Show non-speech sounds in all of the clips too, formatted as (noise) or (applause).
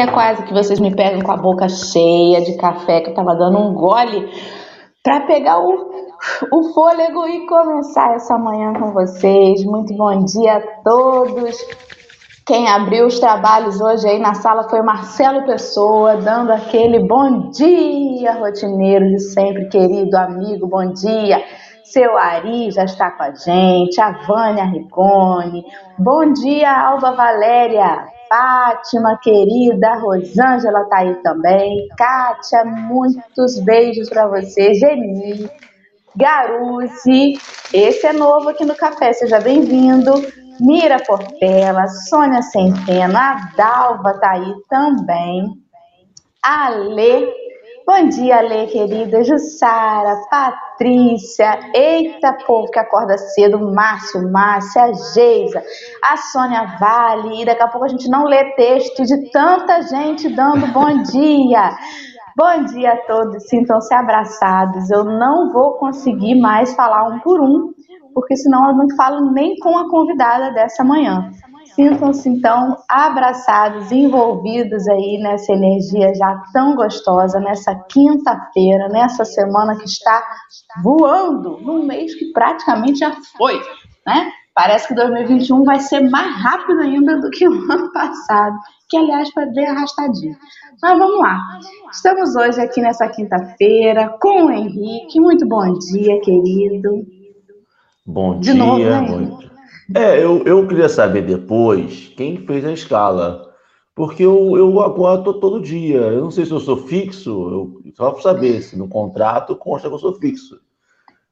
dia! Quase que vocês me pegam com a boca cheia de café, que eu tava dando um gole para pegar o, o fôlego e começar essa manhã com vocês. Muito bom dia a todos. Quem abriu os trabalhos hoje aí na sala foi Marcelo Pessoa, dando aquele bom dia rotineiro de sempre, querido amigo, bom dia. Seu Ari já está com a gente, a Vânia Ricone. Bom dia, Alba Valéria. Fátima, querida, Rosângela tá aí também. Kátia, muitos beijos para você. Geni, Garuzzi, esse é novo aqui no café, seja bem-vindo. Mira Portela, Sônia Centeno, a Dalva tá aí também. Ale Bom dia, Lê, querida. Jussara, Patrícia, eita povo que acorda cedo, Márcio, Márcia, Geisa, a Sônia Vale, e daqui a pouco a gente não lê texto de tanta gente dando bom dia. Bom dia a todos, sintam-se abraçados. Eu não vou conseguir mais falar um por um, porque senão eu não falo nem com a convidada dessa manhã. Sintam-se então abraçados, envolvidos aí nessa energia já tão gostosa, nessa quinta-feira, nessa semana que está voando, num mês que praticamente já foi, né? Parece que 2021 vai ser mais rápido ainda do que o (laughs) ano passado, que aliás foi bem arrastadinho. Mas vamos lá. Estamos hoje aqui nessa quinta-feira com o Henrique. Muito bom dia, querido. Bom De dia, novo, né, bom é, eu, eu queria saber depois quem fez a escala. Porque eu, eu agora todo dia. Eu não sei se eu sou fixo, eu, só para saber se no contrato consta que eu sou fixo.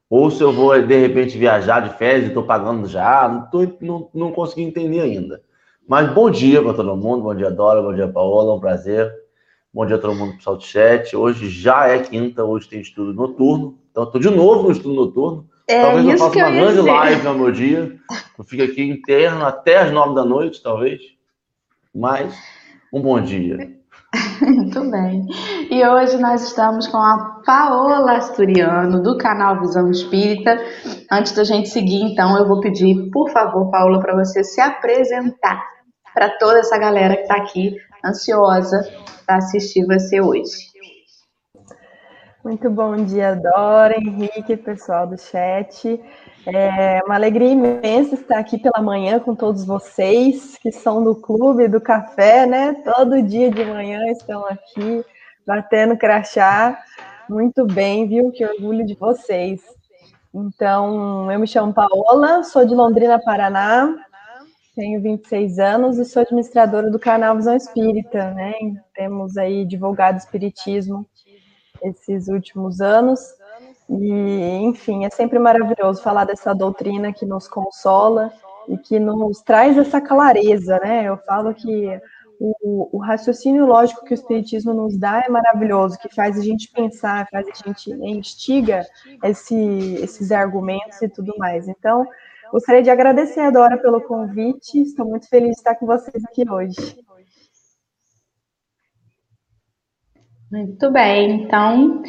Ou se eu vou, de repente, viajar de férias e estou pagando já. Não, tô, não, não consegui entender ainda. Mas bom dia para todo mundo. Bom dia, Dora. Bom dia, Paola. Um prazer. Bom dia a todo mundo pessoal do chat. Hoje já é quinta, hoje tem estudo noturno. Então, estou de novo no estudo noturno. É talvez eu faça uma grande dizer. live no meu dia. Eu fico aqui interno até as nove da noite, talvez. Mas um bom dia. (laughs) Muito bem. E hoje nós estamos com a Paola Asturiano, do canal Visão Espírita. Antes da gente seguir, então, eu vou pedir, por favor, Paola, para você se apresentar para toda essa galera que está aqui ansiosa para assistir você hoje. Muito bom dia, Dora, Henrique, pessoal do chat. É uma alegria imensa estar aqui pela manhã com todos vocês que são do clube do café, né? Todo dia de manhã estão aqui batendo crachá. Muito bem, viu? Que orgulho de vocês. Então, eu me chamo Paola, sou de Londrina, Paraná, tenho 26 anos e sou administradora do canal Visão Espírita, né? Temos aí divulgado espiritismo esses últimos anos. E, enfim, é sempre maravilhoso falar dessa doutrina que nos consola e que nos traz essa clareza, né? Eu falo que o, o, raciocínio lógico que o Espiritismo nos dá é maravilhoso, que faz a gente pensar, faz a gente instiga esse, esses argumentos e tudo mais. Então, gostaria de agradecer a Dora pelo convite, estou muito feliz de estar com vocês aqui hoje. Muito bem, então,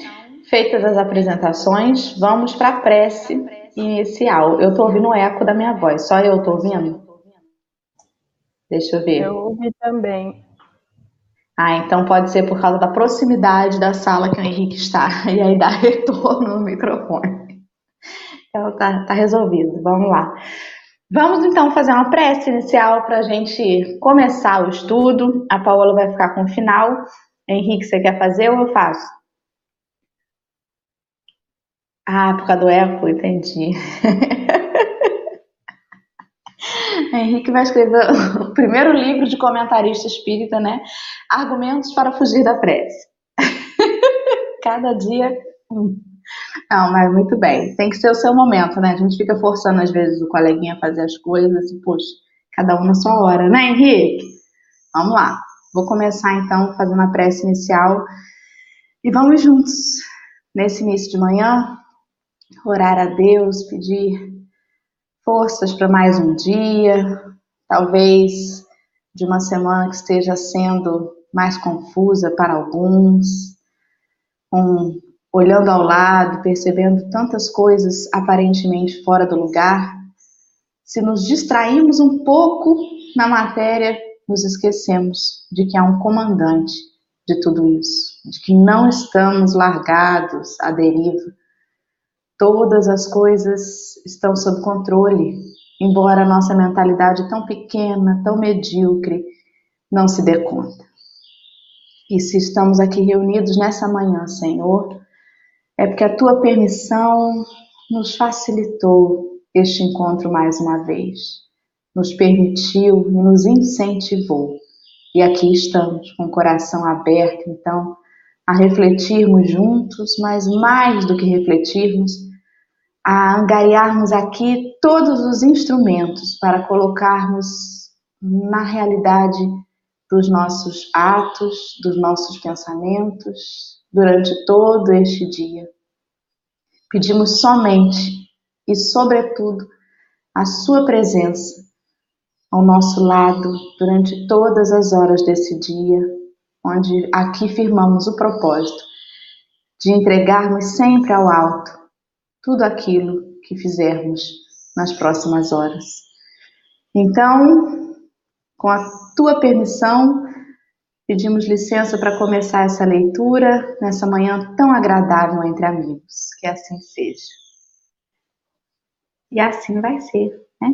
feitas as apresentações, vamos para a prece inicial. Eu estou ouvindo o eco da minha voz, só eu estou ouvindo? Deixa eu ver. Eu ouvi também. Ah, então pode ser por causa da proximidade da sala que o Henrique está, (laughs) e aí dá retorno no microfone. Então tá, tá resolvido, vamos lá. Vamos então fazer uma prece inicial para a gente começar o estudo. A Paola vai ficar com o final Henrique, você quer fazer ou eu faço? Ah, por causa do eco, entendi. (laughs) Henrique vai escrever o primeiro livro de comentarista espírita, né? Argumentos para fugir da prece. (laughs) Cada dia. Não, mas muito bem. Tem que ser o seu momento, né? A gente fica forçando às vezes o coleguinha a fazer as coisas e, poxa, cada um na sua hora, né, Henrique? Vamos lá. Vou começar então fazendo a prece inicial e vamos juntos, nesse início de manhã, orar a Deus, pedir forças para mais um dia, talvez de uma semana que esteja sendo mais confusa para alguns, um, olhando ao lado, percebendo tantas coisas aparentemente fora do lugar. Se nos distrairmos um pouco na matéria nos esquecemos de que há um comandante de tudo isso, de que não estamos largados à deriva. Todas as coisas estão sob controle, embora a nossa mentalidade tão pequena, tão medíocre, não se dê conta. E se estamos aqui reunidos nessa manhã, Senhor, é porque a tua permissão nos facilitou este encontro mais uma vez, nos permitiu e nos incentivou. E aqui estamos com o coração aberto, então, a refletirmos juntos, mas mais do que refletirmos, a angariarmos aqui todos os instrumentos para colocarmos na realidade dos nossos atos, dos nossos pensamentos durante todo este dia. Pedimos somente e, sobretudo, a Sua presença ao nosso lado durante todas as horas desse dia, onde aqui firmamos o propósito de entregarmos sempre ao alto tudo aquilo que fizermos nas próximas horas. Então, com a tua permissão, pedimos licença para começar essa leitura nessa manhã tão agradável entre amigos. Que assim seja. E assim vai ser, né?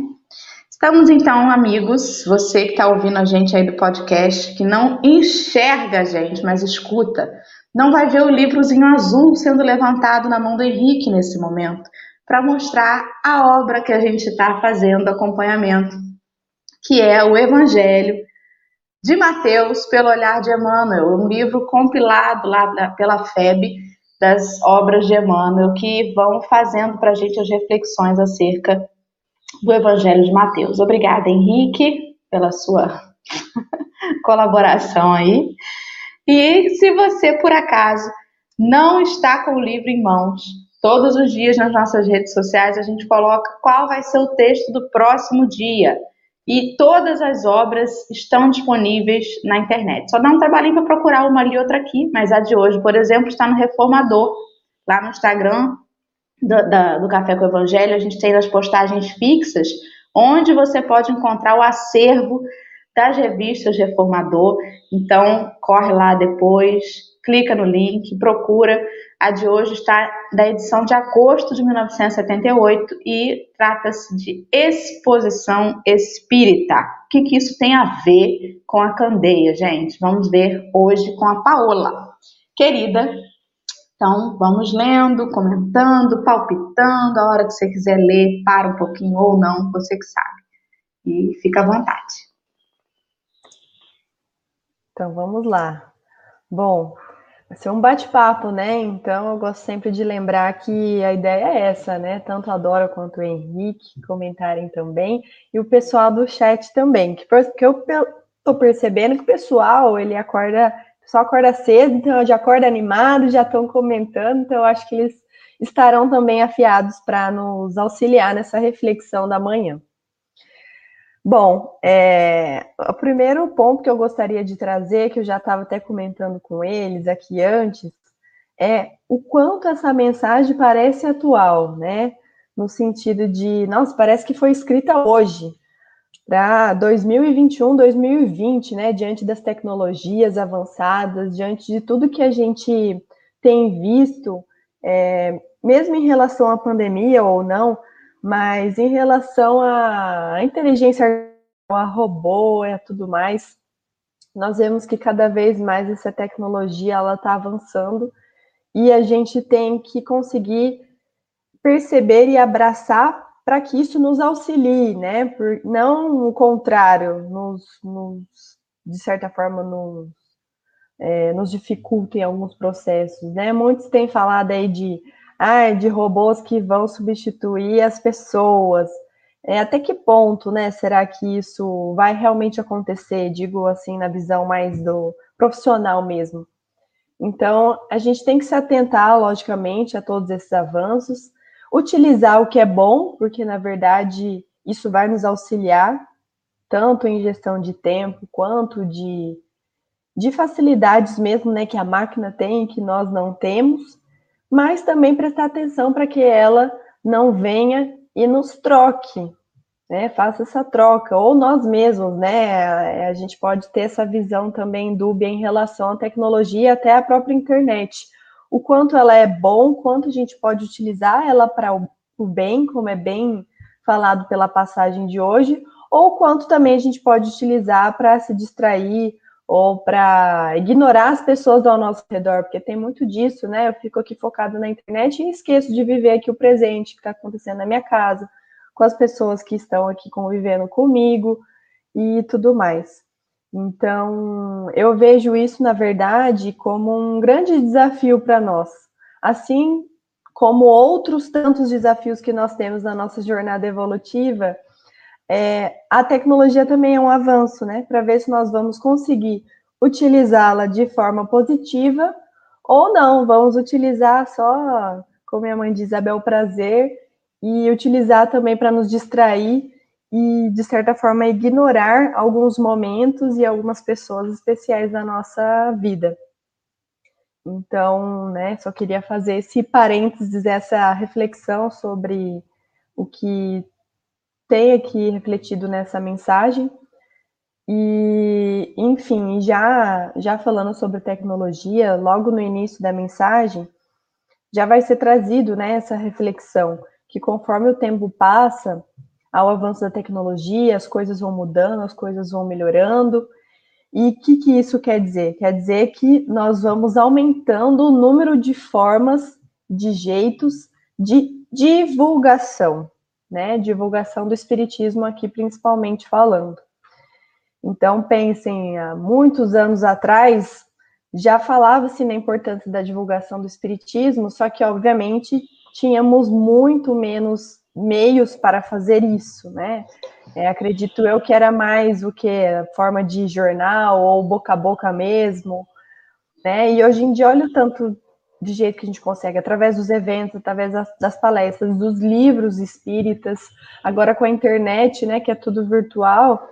Estamos então, amigos, você que está ouvindo a gente aí do podcast, que não enxerga a gente, mas escuta, não vai ver o livrozinho azul sendo levantado na mão do Henrique nesse momento, para mostrar a obra que a gente está fazendo, acompanhamento que é o Evangelho de Mateus pelo olhar de Emmanuel, um livro compilado lá pela FEB das obras de Emmanuel que vão fazendo para a gente as reflexões acerca do Evangelho de Mateus. Obrigada, Henrique, pela sua (laughs) colaboração aí. E se você, por acaso, não está com o livro em mãos, todos os dias nas nossas redes sociais a gente coloca qual vai ser o texto do próximo dia e todas as obras estão disponíveis na internet. Só dá um trabalhinho para procurar uma ali e outra aqui, mas a de hoje, por exemplo, está no Reformador, lá no Instagram do, da, do Café com o Evangelho. A gente tem as postagens fixas, onde você pode encontrar o acervo das revistas Reformador. Então, corre lá depois, clica no link, procura a de hoje está da edição de agosto de 1978 e trata-se de exposição espírita. O que, que isso tem a ver com a candeia, gente? Vamos ver hoje com a Paola. Querida, então vamos lendo, comentando, palpitando. A hora que você quiser ler, para um pouquinho ou não, você que sabe. E fica à vontade. Então vamos lá. Bom, Vai ser um bate-papo, né? Então eu gosto sempre de lembrar que a ideia é essa, né? Tanto a Dora quanto o Henrique comentarem também, e o pessoal do chat também, que, eu tô percebendo que o pessoal, ele acorda, pessoal acorda cedo, então já acorda animado, já estão comentando, então acho que eles estarão também afiados para nos auxiliar nessa reflexão da manhã. Bom, é, o primeiro ponto que eu gostaria de trazer, que eu já estava até comentando com eles aqui antes, é o quanto essa mensagem parece atual, né? No sentido de, nossa, parece que foi escrita hoje, para 2021, 2020, né? Diante das tecnologias avançadas, diante de tudo que a gente tem visto, é, mesmo em relação à pandemia ou não, mas em relação à inteligência a robô e tudo mais, nós vemos que cada vez mais essa tecnologia ela está avançando e a gente tem que conseguir perceber e abraçar para que isso nos auxilie, né? Por, não o contrário, nos, nos, de certa forma nos, é, nos dificulta alguns processos, né? Muitos têm falado aí de ah, de robôs que vão substituir as pessoas. É, até que ponto, né, será que isso vai realmente acontecer? Digo assim, na visão mais do profissional mesmo. Então, a gente tem que se atentar, logicamente, a todos esses avanços, utilizar o que é bom, porque na verdade isso vai nos auxiliar, tanto em gestão de tempo, quanto de, de facilidades mesmo, né, que a máquina tem e que nós não temos mas também prestar atenção para que ela não venha e nos troque, né? Faça essa troca, ou nós mesmos, né? A gente pode ter essa visão também dúbia em relação à tecnologia, até a própria internet. O quanto ela é bom, quanto a gente pode utilizar ela para o bem, como é bem falado pela passagem de hoje, ou quanto também a gente pode utilizar para se distrair ou para ignorar as pessoas ao nosso redor, porque tem muito disso, né? Eu fico aqui focado na internet e esqueço de viver aqui o presente que está acontecendo na minha casa, com as pessoas que estão aqui convivendo comigo e tudo mais. Então, eu vejo isso, na verdade, como um grande desafio para nós. Assim como outros tantos desafios que nós temos na nossa jornada evolutiva, é, a tecnologia também é um avanço, né? Para ver se nós vamos conseguir utilizá-la de forma positiva ou não. Vamos utilizar só, como minha mãe diz, a bel prazer e utilizar também para nos distrair e, de certa forma, ignorar alguns momentos e algumas pessoas especiais da nossa vida. Então, né, só queria fazer esse parênteses, essa reflexão sobre o que tem aqui refletido nessa mensagem. E, enfim, já, já falando sobre tecnologia, logo no início da mensagem, já vai ser trazido né, essa reflexão que conforme o tempo passa, ao avanço da tecnologia, as coisas vão mudando, as coisas vão melhorando. E o que, que isso quer dizer? Quer dizer que nós vamos aumentando o número de formas, de jeitos de divulgação, né? Divulgação do espiritismo aqui principalmente falando. Então pensem, há muitos anos atrás já falava-se na importância da divulgação do espiritismo, só que obviamente tínhamos muito menos meios para fazer isso, né? É, acredito eu que era mais o que forma de jornal ou boca a boca mesmo, né? E hoje em dia olha o tanto de jeito que a gente consegue através dos eventos, através das, das palestras, dos livros espíritas, agora com a internet, né? Que é tudo virtual.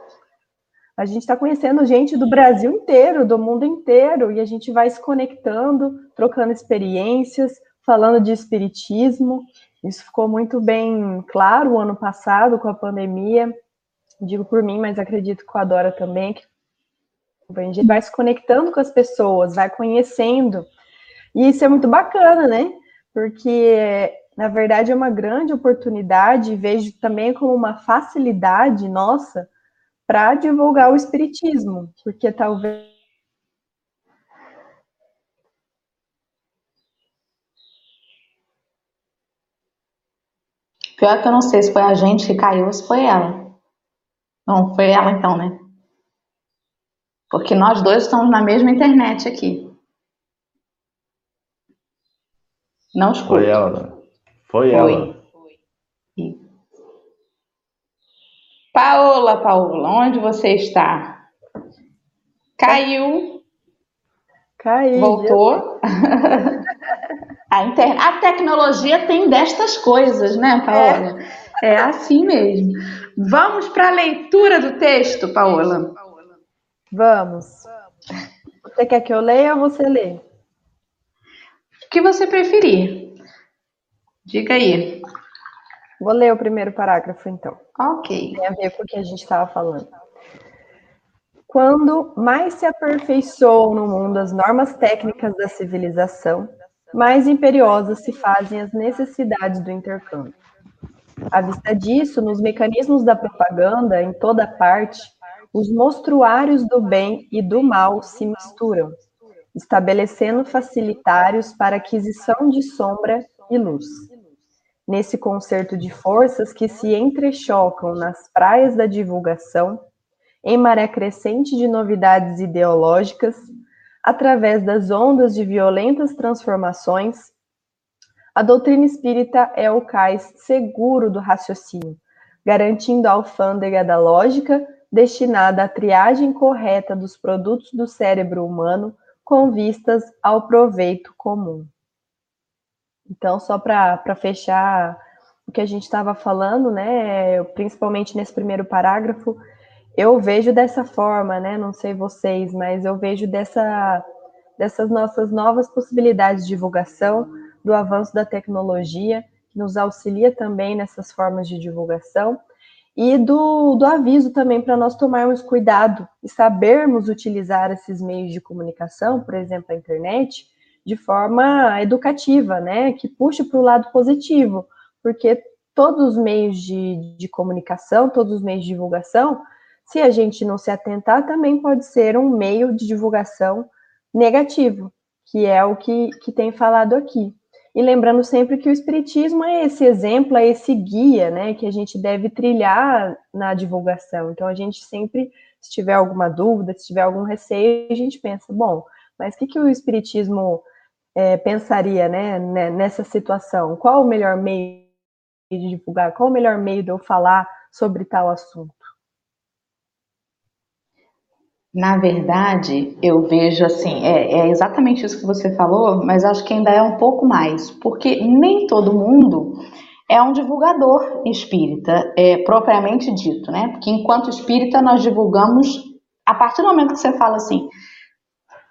A gente está conhecendo gente do Brasil inteiro, do mundo inteiro, e a gente vai se conectando, trocando experiências, falando de espiritismo. Isso ficou muito bem claro o ano passado com a pandemia. Digo por mim, mas acredito com a Dora também. Que vai se conectando com as pessoas, vai conhecendo. E isso é muito bacana, né? Porque, na verdade, é uma grande oportunidade, vejo também como uma facilidade nossa para divulgar o espiritismo, porque talvez Pior que eu não sei se foi a gente que caiu ou se foi ela. Não, foi ela então, né? Porque nós dois estamos na mesma internet aqui. Não escuto. Foi ela, né? Foi, foi ela. Foi. Paola, Paola, onde você está? Caiu. Caiu. Voltou. (laughs) A, inter... a tecnologia tem destas coisas, né, Paola? É, é assim mesmo. Vamos para a leitura do texto, Paola. Vamos. Você quer que eu leia ou você lê? O que você preferir. Diga aí. Vou ler o primeiro parágrafo, então. Ok. Tem a ver com o que a gente estava falando. Quando mais se aperfeiçoam no mundo as normas técnicas da civilização, mais imperiosas se fazem as necessidades do intercâmbio. À vista disso, nos mecanismos da propaganda, em toda parte, os mostruários do bem e do mal se misturam, estabelecendo facilitários para aquisição de sombra e luz. Nesse concerto de forças que se entrechocam nas praias da divulgação, em maré crescente de novidades ideológicas, através das ondas de violentas transformações, a doutrina espírita é o cais seguro do raciocínio, garantindo a alfândega da lógica destinada à triagem correta dos produtos do cérebro humano com vistas ao proveito comum. Então, só para fechar o que a gente estava falando, né, principalmente nesse primeiro parágrafo, eu vejo dessa forma, né? Não sei vocês, mas eu vejo dessa, dessas nossas novas possibilidades de divulgação, do avanço da tecnologia, que nos auxilia também nessas formas de divulgação, e do, do aviso também para nós tomarmos cuidado e sabermos utilizar esses meios de comunicação, por exemplo, a internet, de forma educativa, né? Que puxe para o lado positivo, porque todos os meios de, de comunicação, todos os meios de divulgação, se a gente não se atentar, também pode ser um meio de divulgação negativo, que é o que, que tem falado aqui. E lembrando sempre que o Espiritismo é esse exemplo, é esse guia, né, que a gente deve trilhar na divulgação. Então, a gente sempre, se tiver alguma dúvida, se tiver algum receio, a gente pensa, bom, mas o que, que o Espiritismo é, pensaria, né, nessa situação? Qual o melhor meio de divulgar? Qual o melhor meio de eu falar sobre tal assunto? Na verdade, eu vejo assim, é, é, exatamente isso que você falou, mas acho que ainda é um pouco mais, porque nem todo mundo é um divulgador espírita, é, propriamente dito, né? Porque enquanto espírita nós divulgamos, a partir do momento que você fala assim,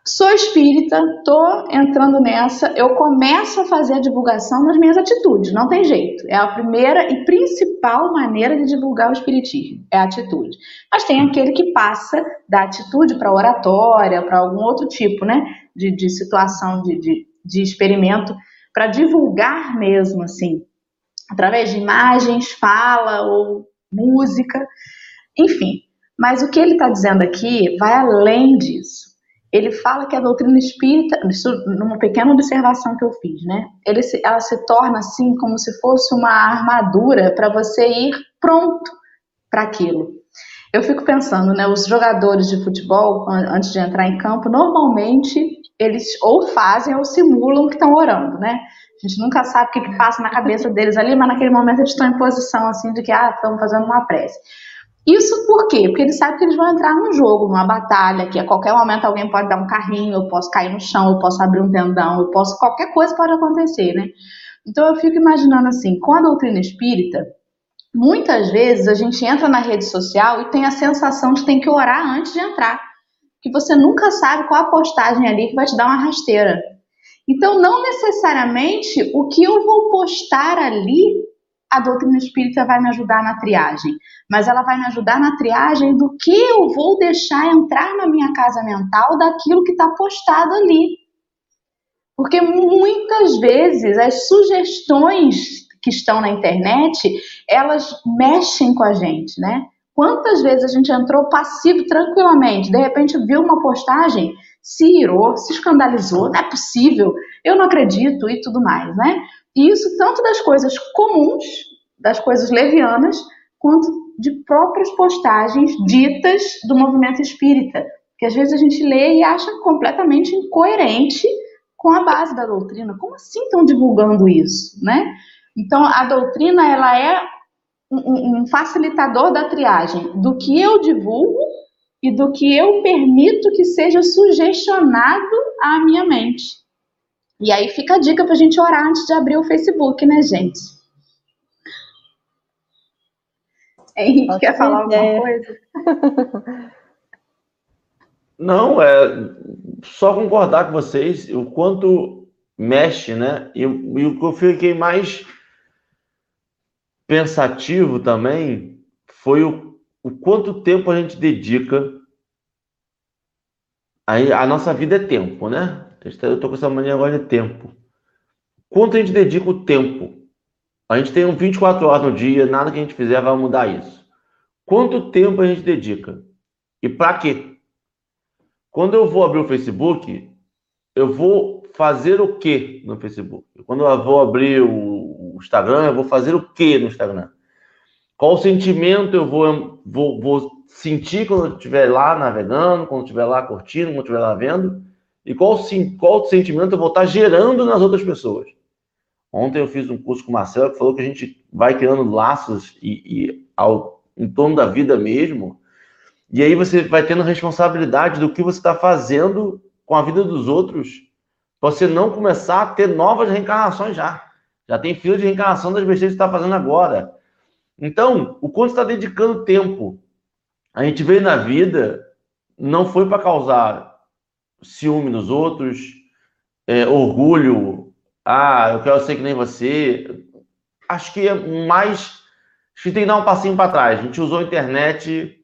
Sou espírita, tô entrando nessa, eu começo a fazer a divulgação nas minhas atitudes, não tem jeito. É a primeira e principal maneira de divulgar o espiritismo, é a atitude. Mas tem aquele que passa da atitude para oratória, para algum outro tipo, né, de, de situação, de, de, de experimento, para divulgar mesmo, assim, através de imagens, fala ou música, enfim. Mas o que ele está dizendo aqui vai além disso ele fala que a doutrina espírita, isso numa pequena observação que eu fiz, né? Ele ela se torna assim como se fosse uma armadura para você ir pronto para aquilo. Eu fico pensando, né? Os jogadores de futebol, antes de entrar em campo, normalmente eles ou fazem ou simulam que estão orando, né? A gente nunca sabe o que, que passa na cabeça deles ali, mas naquele momento eles estão em posição assim de que ah, estão fazendo uma prece. Isso por quê? Porque eles sabem que eles vão entrar num jogo, numa batalha, que a qualquer momento alguém pode dar um carrinho, eu posso cair no chão, eu posso abrir um tendão, eu posso. qualquer coisa pode acontecer, né? Então eu fico imaginando assim, com a doutrina espírita, muitas vezes a gente entra na rede social e tem a sensação de ter que orar antes de entrar. Que você nunca sabe qual a postagem ali que vai te dar uma rasteira. Então, não necessariamente o que eu vou postar ali a doutrina espírita vai me ajudar na triagem, mas ela vai me ajudar na triagem do que eu vou deixar entrar na minha casa mental daquilo que está postado ali. Porque muitas vezes as sugestões que estão na internet, elas mexem com a gente, né? Quantas vezes a gente entrou passivo tranquilamente, de repente viu uma postagem, se irou, se escandalizou, não é possível, eu não acredito e tudo mais, né? E isso tanto das coisas comuns, das coisas levianas, quanto de próprias postagens ditas do movimento espírita, que às vezes a gente lê e acha completamente incoerente com a base da doutrina. Como assim estão divulgando isso, né? Então a doutrina ela é um, um facilitador da triagem do que eu divulgo e do que eu permito que seja sugestionado à minha mente. E aí fica a dica para a gente orar antes de abrir o Facebook, né, gente? Henrique, Pode quer falar alguma coisa? (laughs) Não, é só concordar com vocês o quanto mexe, né? E, e o que eu fiquei mais pensativo também foi o, o quanto tempo a gente dedica. A, a nossa vida é tempo, né? Eu estou com essa mania agora de tempo. Quanto a gente dedica o tempo? A gente tem um 24 horas no dia, nada que a gente fizer vai mudar isso. Quanto tempo a gente dedica? E para quê? Quando eu vou abrir o Facebook, eu vou fazer o quê no Facebook? Quando eu vou abrir o Instagram, eu vou fazer o quê no Instagram? Qual sentimento eu vou, vou, vou sentir quando eu estiver lá navegando, quando eu estiver lá curtindo, quando eu estiver lá vendo? E qual, qual sentimento eu vou estar gerando nas outras pessoas? Ontem eu fiz um curso com o Marcelo que falou que a gente vai criando laços e, e ao, em torno da vida mesmo. E aí você vai tendo responsabilidade do que você está fazendo com a vida dos outros. Você não começar a ter novas reencarnações já. Já tem fila de reencarnação das besteiras que você está fazendo agora. Então, o quanto está dedicando tempo. A gente veio na vida, não foi para causar ciúme nos outros, é, orgulho, ah, eu quero ser que nem você. Acho que é mais Acho que tem que dar um passinho para trás. A gente usou a internet,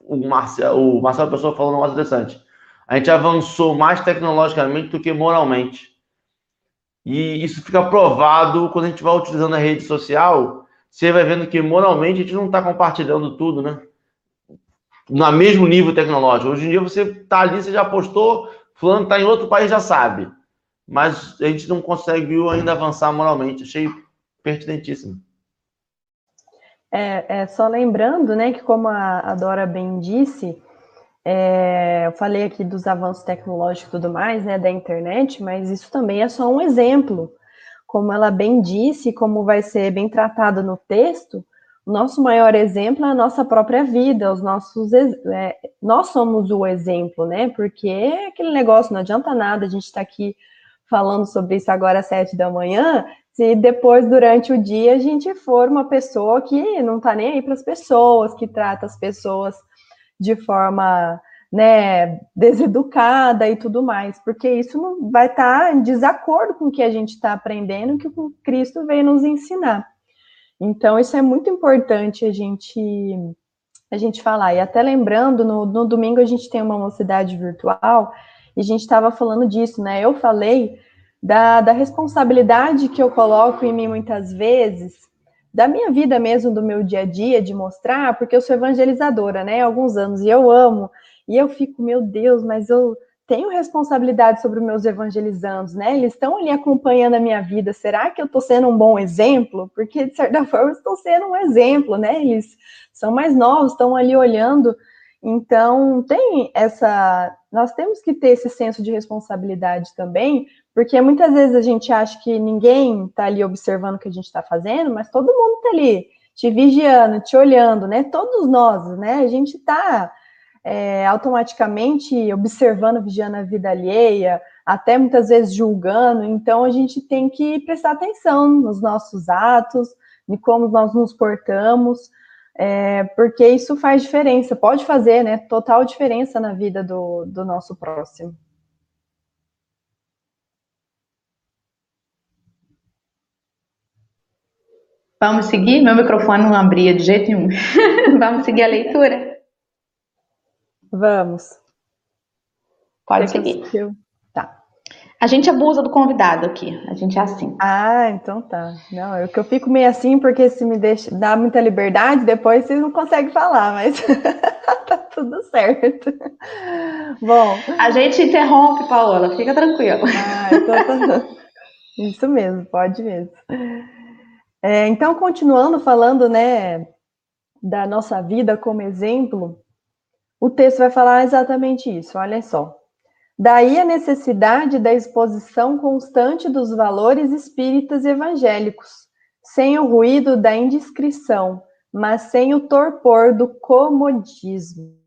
o Marcelo, o Marcelo Pessoa falou um negócio interessante. A gente avançou mais tecnologicamente do que moralmente. E isso fica provado quando a gente vai utilizando a rede social. Você vai vendo que moralmente a gente não está compartilhando tudo, né? No mesmo nível tecnológico. Hoje em dia você está ali, você já postou, fulano está em outro país, já sabe. Mas a gente não conseguiu ainda avançar moralmente. Achei pertinentíssimo. É, é, só lembrando, né, que como a, a Dora bem disse, é, eu falei aqui dos avanços tecnológicos e tudo mais, né, da internet, mas isso também é só um exemplo. Como ela bem disse, como vai ser bem tratado no texto, o nosso maior exemplo é a nossa própria vida, os nossos, é, nós somos o exemplo, né? Porque é aquele negócio, não adianta nada a gente estar tá aqui falando sobre isso agora às sete da manhã, se depois, durante o dia, a gente for uma pessoa que não está nem aí para as pessoas, que trata as pessoas de forma né, deseducada e tudo mais, porque isso não vai estar tá em desacordo com o que a gente está aprendendo, que o Cristo veio nos ensinar. Então, isso é muito importante a gente a gente falar. E até lembrando, no, no domingo a gente tem uma mocidade virtual e a gente estava falando disso, né? Eu falei da, da responsabilidade que eu coloco em mim muitas vezes da minha vida mesmo, do meu dia a dia, de mostrar, porque eu sou evangelizadora, né, há alguns anos, e eu amo, e eu fico, meu Deus, mas eu tenho responsabilidade sobre os meus evangelizandos, né, eles estão ali acompanhando a minha vida, será que eu estou sendo um bom exemplo? Porque, de certa (laughs) forma, estou sendo um exemplo, né, eles são mais novos, estão ali olhando, então, tem essa. Nós temos que ter esse senso de responsabilidade também, porque muitas vezes a gente acha que ninguém está ali observando o que a gente está fazendo, mas todo mundo está ali te vigiando, te olhando, né? Todos nós, né? A gente está é, automaticamente observando, vigiando a vida alheia, até muitas vezes julgando. Então a gente tem que prestar atenção nos nossos atos, de como nós nos portamos, é, porque isso faz diferença, pode fazer, né? Total diferença na vida do, do nosso próximo. Vamos seguir? Meu microfone não abria de jeito nenhum. (laughs) Vamos seguir a leitura? Vamos. Pode seguir. Tá. A gente abusa do convidado aqui. A gente é assim. Ah, então tá. Não, eu que eu fico meio assim porque se me deixa dá muita liberdade, depois vocês não conseguem falar, mas (laughs) tá tudo certo. Bom, a gente interrompe, Paola. Fica tranquila. Ah, então tá... Isso mesmo, pode mesmo. É, então, continuando falando, né, da nossa vida como exemplo, o texto vai falar exatamente isso, olha só. Daí a necessidade da exposição constante dos valores espíritas evangélicos, sem o ruído da indiscrição, mas sem o torpor do comodismo.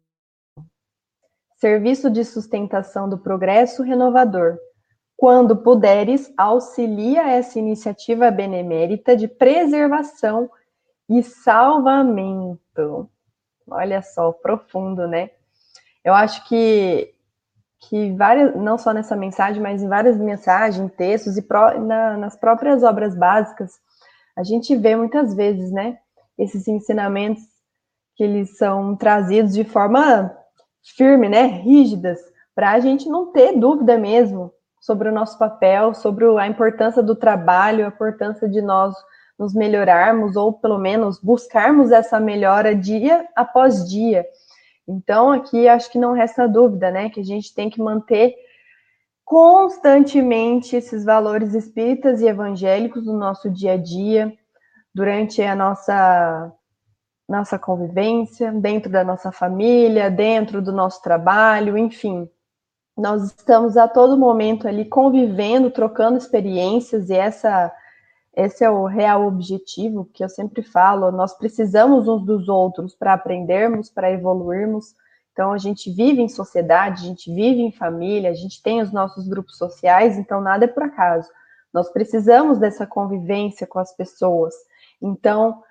Serviço de sustentação do progresso renovador, quando puderes, auxilia essa iniciativa benemérita de preservação e salvamento. Olha só, profundo, né? Eu acho que, que várias, não só nessa mensagem, mas em várias mensagens, textos e pro, na, nas próprias obras básicas, a gente vê muitas vezes, né? Esses ensinamentos que eles são trazidos de forma firme, né? Rígidas, para a gente não ter dúvida mesmo sobre o nosso papel, sobre a importância do trabalho, a importância de nós nos melhorarmos, ou pelo menos buscarmos essa melhora dia após dia. Então, aqui acho que não resta dúvida, né, que a gente tem que manter constantemente esses valores espíritas e evangélicos no nosso dia a dia, durante a nossa nossa convivência, dentro da nossa família, dentro do nosso trabalho, enfim nós estamos a todo momento ali convivendo, trocando experiências, e essa, esse é o real objetivo que eu sempre falo. Nós precisamos uns dos outros para aprendermos, para evoluirmos. Então, a gente vive em sociedade, a gente vive em família, a gente tem os nossos grupos sociais, então nada é por acaso. Nós precisamos dessa convivência com as pessoas. Então,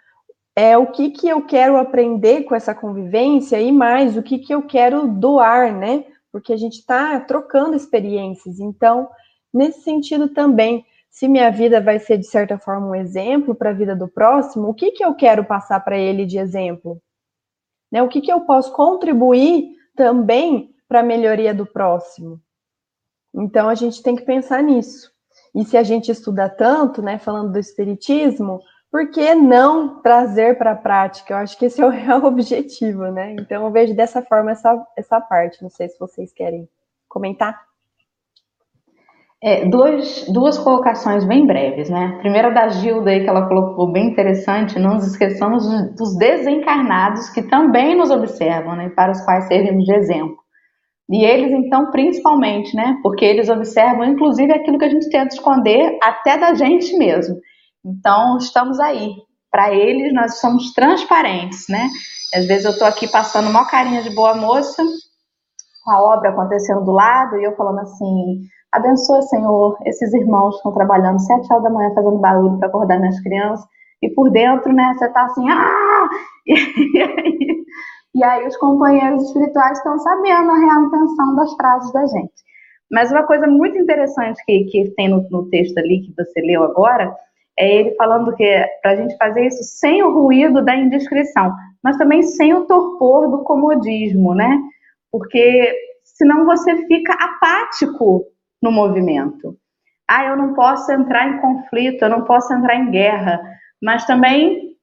é o que, que eu quero aprender com essa convivência e mais, o que, que eu quero doar, né? porque a gente está trocando experiências. Então, nesse sentido também, se minha vida vai ser, de certa forma, um exemplo para a vida do próximo, o que, que eu quero passar para ele de exemplo? Né? O que, que eu posso contribuir também para a melhoria do próximo? Então, a gente tem que pensar nisso. E se a gente estuda tanto, né, falando do espiritismo, por que não trazer para a prática? Eu acho que esse é o (laughs) real objetivo, né? Então, eu vejo dessa forma essa, essa parte. Não sei se vocês querem comentar. É, duas, duas colocações bem breves, né? Primeira da Gilda aí, que ela colocou bem interessante, não nos esqueçamos dos desencarnados que também nos observam, né? Para os quais servimos de exemplo. E eles, então, principalmente, né? Porque eles observam, inclusive, aquilo que a gente tenta esconder até da gente mesmo. Então, estamos aí. Para eles, nós somos transparentes, né? Às vezes eu estou aqui passando uma carinha de boa moça, com a obra acontecendo do lado, e eu falando assim Abençoa, Senhor, esses irmãos que estão trabalhando sete horas da manhã fazendo barulho para acordar minhas crianças. E por dentro, né, você tá assim, ah! (laughs) E aí, e aí os companheiros espirituais estão sabendo a real intenção das frases da gente. Mas uma coisa muito interessante que, que tem no, no texto ali que você leu agora, é ele falando que para a gente fazer isso sem o ruído da indiscrição, mas também sem o torpor do comodismo, né? Porque senão você fica apático no movimento. Ah, eu não posso entrar em conflito, eu não posso entrar em guerra, mas também,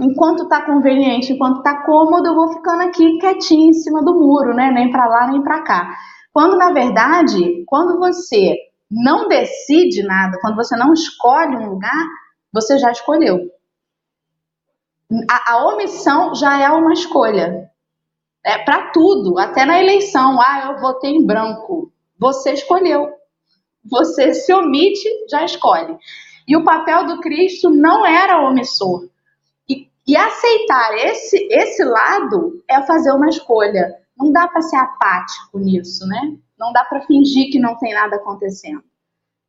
enquanto está conveniente, enquanto está cômodo, eu vou ficando aqui quietinho em cima do muro, né? Nem para lá nem para cá. Quando na verdade, quando você não decide nada, quando você não escolhe um lugar, você já escolheu. A, a omissão já é uma escolha. É para tudo, até na eleição. Ah, eu votei em branco. Você escolheu você se omite, já escolhe. E o papel do Cristo não era omissor. E, e aceitar esse, esse lado é fazer uma escolha. Não dá para ser apático nisso, né? Não dá para fingir que não tem nada acontecendo.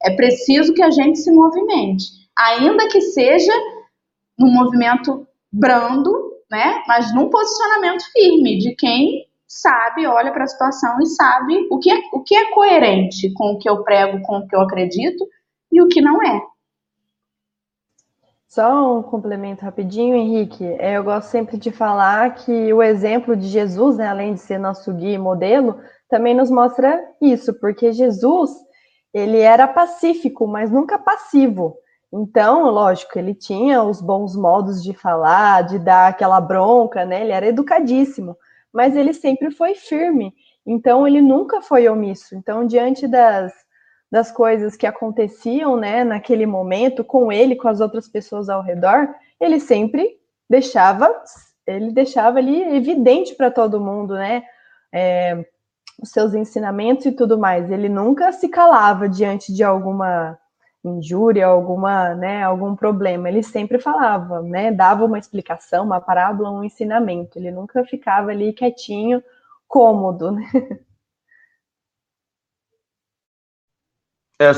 É preciso que a gente se movimente, ainda que seja num movimento brando, né? Mas num posicionamento firme de quem sabe, olha para a situação e sabe o que, é, o que é coerente com o que eu prego, com o que eu acredito e o que não é. Só um complemento rapidinho, Henrique. É, eu gosto sempre de falar que o exemplo de Jesus, né, além de ser nosso guia e modelo, também nos mostra isso, porque Jesus ele era pacífico, mas nunca passivo. Então, lógico, ele tinha os bons modos de falar, de dar aquela bronca, né? Ele era educadíssimo mas ele sempre foi firme. Então ele nunca foi omisso. Então, diante das, das coisas que aconteciam, né, naquele momento, com ele, com as outras pessoas ao redor, ele sempre deixava, ele deixava ali evidente para todo mundo, né, é, os seus ensinamentos e tudo mais. Ele nunca se calava diante de alguma injúria, alguma, né, algum problema. Ele sempre falava, né, dava uma explicação, uma parábola, um ensinamento. Ele nunca ficava ali quietinho, cômodo, né? É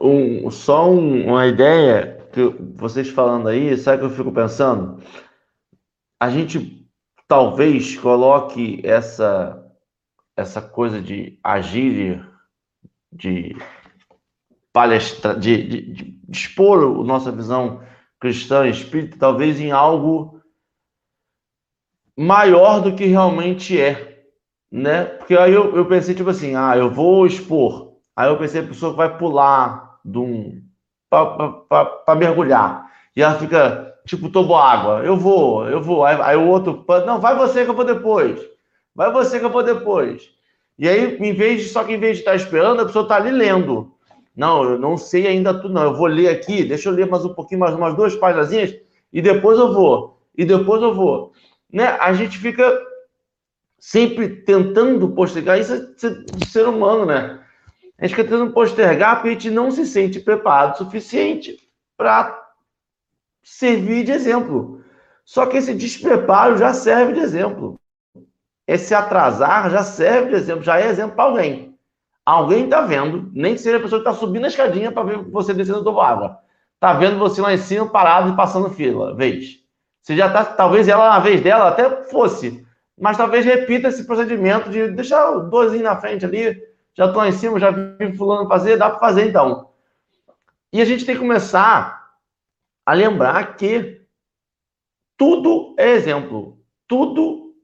um, só um, uma ideia que vocês falando aí, sabe que eu fico pensando? A gente talvez coloque essa essa coisa de agir de palestra, de, de, de expor a nossa visão cristã espírita, talvez em algo maior do que realmente é, né? Porque aí eu, eu pensei, tipo assim, ah, eu vou expor. Aí eu pensei, a pessoa vai pular de um... para mergulhar. E ela fica, tipo, tomou água. Eu vou, eu vou. Aí, aí o outro, não, vai você que eu vou depois. Vai você que eu vou depois. E aí, em vez de, só que em vez de estar esperando, a pessoa está ali lendo. Não, eu não sei ainda tudo, não. Eu vou ler aqui, deixa eu ler mais um pouquinho, mais umas duas páginas, e depois eu vou. E depois eu vou. Né? A gente fica sempre tentando postergar, isso é de ser humano, né? A gente fica tentando postergar porque a gente não se sente preparado o suficiente para servir de exemplo. Só que esse despreparo já serve de exemplo. Esse atrasar já serve de exemplo, já é exemplo para alguém. Alguém está vendo, nem que seja a pessoa que está subindo a escadinha para ver você descendo do água. Está vendo você lá em cima parado e passando fila, vez. Você já está, talvez ela, na vez dela, até fosse, mas talvez repita esse procedimento de deixar o dois na frente ali, já estou lá em cima, já vi fulano fazer, dá para fazer então. E a gente tem que começar a lembrar que tudo é exemplo. Tudo,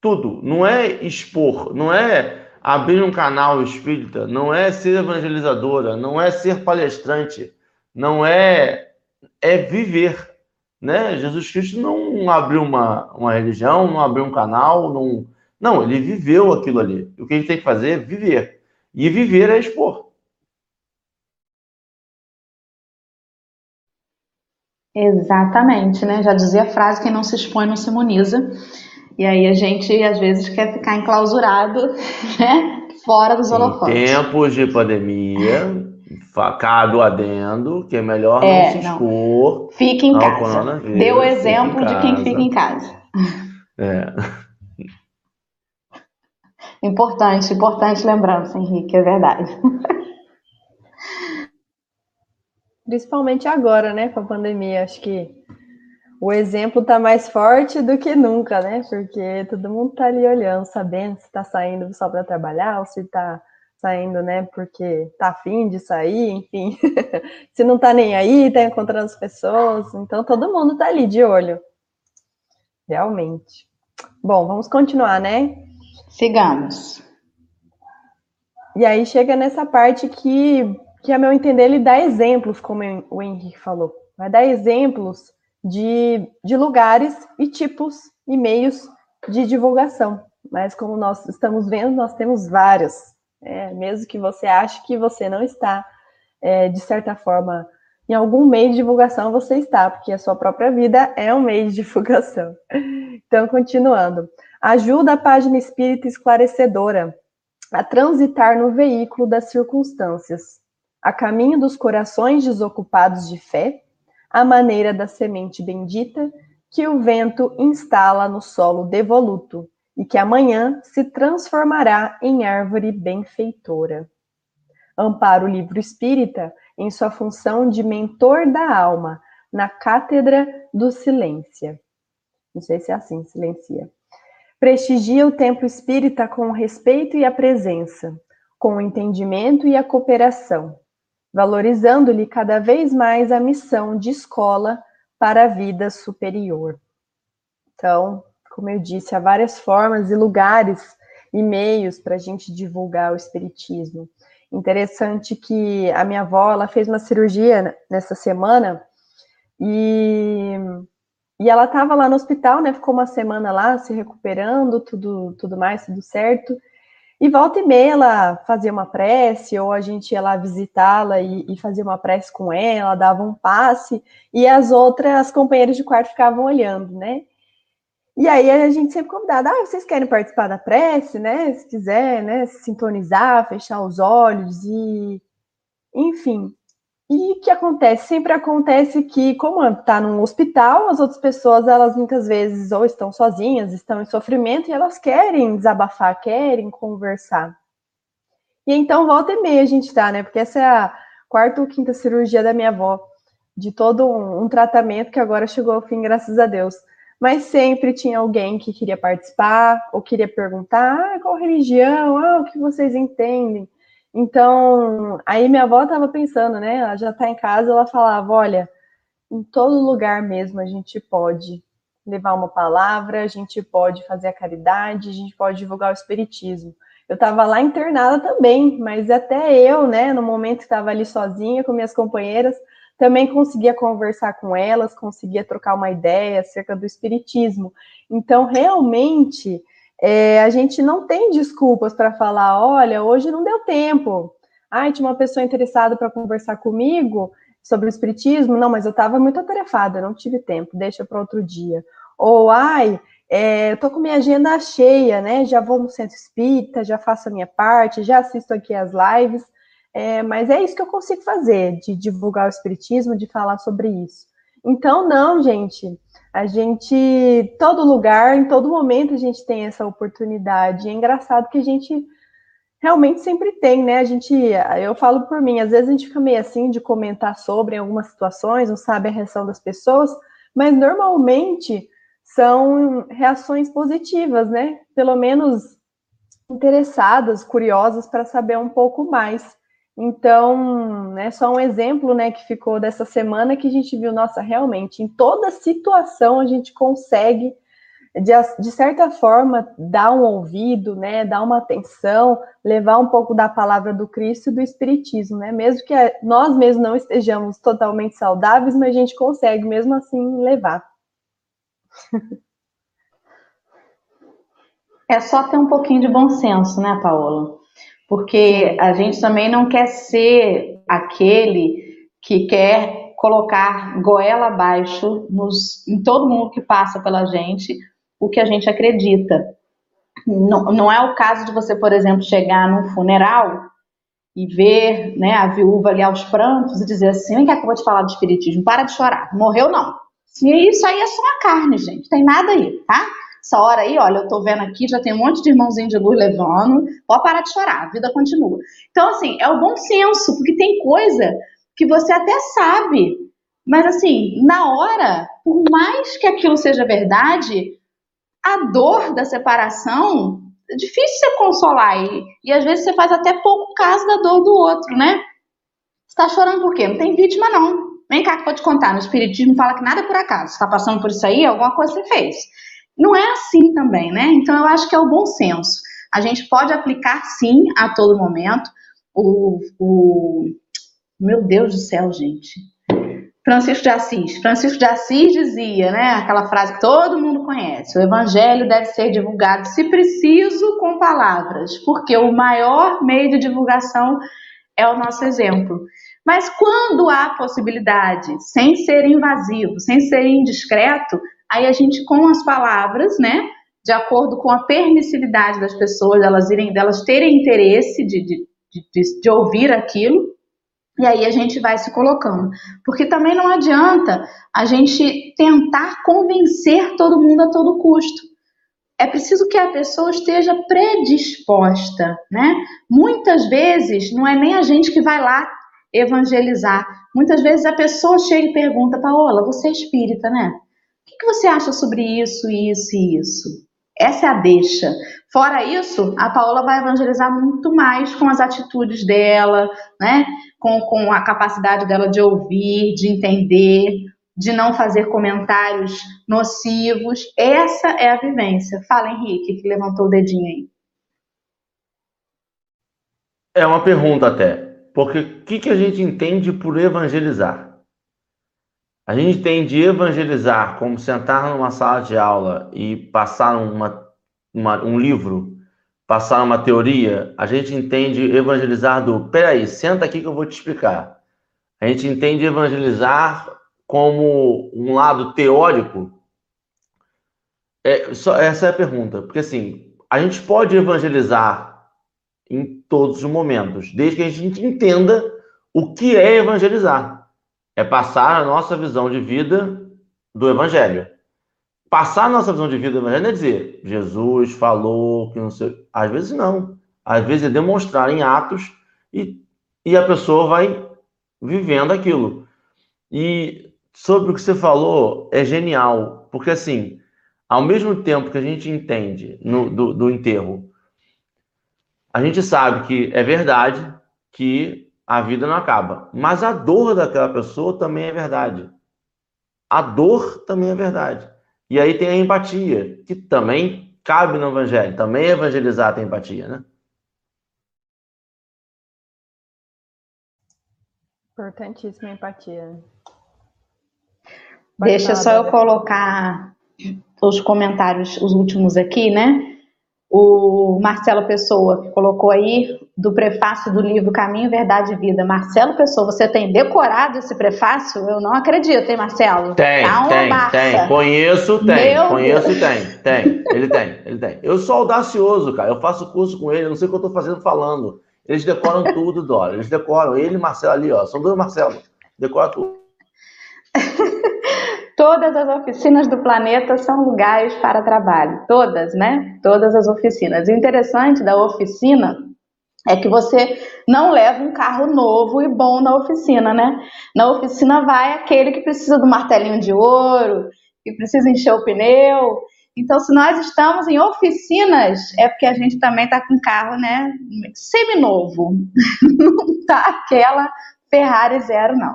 tudo. Não é expor, não é abrir um canal espírita, não é ser evangelizadora, não é ser palestrante, não é é viver, né? Jesus Cristo não abriu uma, uma religião, não abriu um canal, não não, ele viveu aquilo ali. O que a gente tem que fazer é viver. E viver é expor. Exatamente, né? Já dizia a frase: quem não se expõe não se imuniza. E aí a gente às vezes quer ficar enclausurado, (laughs) né? Fora dos holofotes. Em tempos de pandemia, cabe o adendo que é melhor é, não se expor. Não. Fique em casa. Dê o exemplo de quem fica em casa. É. (laughs) Importante, importante lembrança, Henrique, é verdade. Principalmente agora, né, com a pandemia, acho que o exemplo está mais forte do que nunca, né? Porque todo mundo está ali olhando, sabendo se está saindo só para trabalhar ou se está saindo, né, porque está afim de sair, enfim. (laughs) se não está nem aí, está encontrando as pessoas. Então todo mundo está ali de olho. Realmente. Bom, vamos continuar, né? Sigamos. E aí chega nessa parte que, que a meu entender, ele dá exemplos, como o Henrique falou. Vai dar exemplos de, de lugares e tipos e meios de divulgação. Mas como nós estamos vendo, nós temos vários. É, mesmo que você ache que você não está, é, de certa forma, em algum meio de divulgação, você está, porque a sua própria vida é um meio de (laughs) divulgação. Então, continuando. Ajuda a página espírita esclarecedora a transitar no veículo das circunstâncias, a caminho dos corações desocupados de fé, à maneira da semente bendita que o vento instala no solo devoluto e que amanhã se transformará em árvore benfeitora. Ampara o livro espírita em sua função de mentor da alma na cátedra do silêncio. Não sei se é assim, silencia Prestigia o templo espírita com o respeito e a presença, com o entendimento e a cooperação, valorizando-lhe cada vez mais a missão de escola para a vida superior. Então, como eu disse, há várias formas e lugares e meios para a gente divulgar o espiritismo. Interessante que a minha avó ela fez uma cirurgia nessa semana e e ela estava lá no hospital, né? Ficou uma semana lá se recuperando, tudo, tudo mais, tudo certo. E volta e meia ela fazia uma prece, ou a gente ia lá visitá-la e, e fazia uma prece com ela, dava um passe, e as outras companheiras de quarto ficavam olhando, né? E aí a gente sempre convidada, ah, vocês querem participar da prece, né? Se quiser, né? Se sintonizar, fechar os olhos e. Enfim. E o que acontece? Sempre acontece que, como está num hospital, as outras pessoas, elas muitas vezes ou estão sozinhas, estão em sofrimento e elas querem desabafar, querem conversar. E então, volta e meia a gente está, né? Porque essa é a quarta ou quinta cirurgia da minha avó, de todo um, um tratamento que agora chegou ao fim, graças a Deus. Mas sempre tinha alguém que queria participar ou queria perguntar: ah, qual religião? Ah, o que vocês entendem? Então, aí minha avó estava pensando, né? Ela já está em casa, ela falava: olha, em todo lugar mesmo a gente pode levar uma palavra, a gente pode fazer a caridade, a gente pode divulgar o espiritismo. Eu estava lá internada também, mas até eu, né, no momento que estava ali sozinha com minhas companheiras, também conseguia conversar com elas, conseguia trocar uma ideia acerca do espiritismo. Então, realmente, é, a gente não tem desculpas para falar, olha, hoje não deu tempo. Ai, tinha uma pessoa interessada para conversar comigo sobre o espiritismo, não, mas eu estava muito atarefada, não tive tempo, deixa para outro dia. Ou, ai, é, eu tô com minha agenda cheia, né? Já vou no centro espírita, já faço a minha parte, já assisto aqui as lives, é, mas é isso que eu consigo fazer, de divulgar o espiritismo, de falar sobre isso. Então, não, gente. A gente, todo lugar, em todo momento, a gente tem essa oportunidade. é engraçado que a gente realmente sempre tem, né? A gente, eu falo por mim, às vezes a gente fica meio assim de comentar sobre algumas situações, não sabe a reação das pessoas, mas normalmente são reações positivas, né? Pelo menos interessadas, curiosas para saber um pouco mais. Então, né, só um exemplo né, que ficou dessa semana que a gente viu, nossa, realmente, em toda situação a gente consegue, de, de certa forma, dar um ouvido, né, dar uma atenção, levar um pouco da palavra do Cristo e do Espiritismo, né? Mesmo que nós mesmos não estejamos totalmente saudáveis, mas a gente consegue mesmo assim levar. É só ter um pouquinho de bom senso, né, Paola? Porque a gente também não quer ser aquele que quer colocar goela abaixo nos, em todo mundo que passa pela gente o que a gente acredita. Não, não é o caso de você, por exemplo, chegar num funeral e ver né, a viúva ali aos prantos e dizer assim: vem cá que eu vou te falar do espiritismo, para de chorar, morreu não. Isso aí é só uma carne, gente, tem nada aí, tá? Essa hora aí, olha, eu tô vendo aqui, já tem um monte de irmãozinho de luz levando, pode parar de chorar, a vida continua. Então, assim, é o bom senso, porque tem coisa que você até sabe, mas assim, na hora, por mais que aquilo seja verdade, a dor da separação é difícil você consolar e, e às vezes você faz até pouco caso da dor do outro, né? Você tá chorando por quê? Não tem vítima, não. Vem cá que eu vou te contar. No Espiritismo fala que nada é por acaso. Você tá passando por isso aí, alguma coisa você fez. Não é assim também, né? Então eu acho que é o bom senso. A gente pode aplicar sim a todo momento. O, o meu Deus do céu, gente. Francisco de Assis. Francisco de Assis dizia, né, aquela frase que todo mundo conhece: o evangelho deve ser divulgado, se preciso, com palavras, porque o maior meio de divulgação é o nosso exemplo. Mas quando há possibilidade, sem ser invasivo, sem ser indiscreto, Aí a gente, com as palavras, né, de acordo com a permissividade das pessoas, elas irem, delas terem interesse de, de, de, de ouvir aquilo, e aí a gente vai se colocando. Porque também não adianta a gente tentar convencer todo mundo a todo custo. É preciso que a pessoa esteja predisposta, né? Muitas vezes não é nem a gente que vai lá evangelizar. Muitas vezes a pessoa chega e pergunta, Paola, você é espírita, né? Que você acha sobre isso, isso e isso? Essa é a deixa. Fora isso, a Paola vai evangelizar muito mais com as atitudes dela, né? Com, com a capacidade dela de ouvir, de entender, de não fazer comentários nocivos. Essa é a vivência. Fala, Henrique, que levantou o dedinho aí. É uma pergunta até. Porque o que, que a gente entende por evangelizar? A gente tem de evangelizar como sentar numa sala de aula e passar uma, uma, um livro, passar uma teoria. A gente entende evangelizar do peraí, senta aqui que eu vou te explicar. A gente entende evangelizar como um lado teórico. É, só, essa é a pergunta. Porque assim, a gente pode evangelizar em todos os momentos, desde que a gente entenda o que é evangelizar é passar a nossa visão de vida do Evangelho. Passar a nossa visão de vida do Evangelho é dizer Jesus falou que não sei. Às vezes não. Às vezes é demonstrar em atos e, e a pessoa vai vivendo aquilo. E sobre o que você falou, é genial, porque assim, ao mesmo tempo que a gente entende no, do, do enterro, a gente sabe que é verdade que a vida não acaba. Mas a dor daquela pessoa também é verdade. A dor também é verdade. E aí tem a empatia, que também cabe no evangelho. Também evangelizar tem empatia, né? Importantíssima empatia. Deixa só eu colocar os comentários, os últimos aqui, né? O Marcelo Pessoa, que colocou aí do prefácio do livro Caminho, Verdade e Vida. Marcelo Pessoa, você tem decorado esse prefácio? Eu não acredito, hein, Marcelo? Tem, tá tem, massa. tem. Conheço, tem. Meu conheço, Deus. tem. Tem. Ele tem, ele tem. Eu sou audacioso, cara. Eu faço curso com ele, eu não sei o que eu tô fazendo falando. Eles decoram tudo, Dora. Eles decoram. Ele e Marcelo ali, ó. São dois Marcelo. Decora tudo. (laughs) Todas as oficinas do planeta são lugares para trabalho. Todas, né? Todas as oficinas. O interessante da oficina é que você não leva um carro novo e bom na oficina, né? Na oficina vai aquele que precisa do martelinho de ouro, que precisa encher o pneu, Então, se nós estamos em oficinas, é porque a gente também está com carro, né, seminovo. (laughs) Não tá aquela Ferrari zero, não.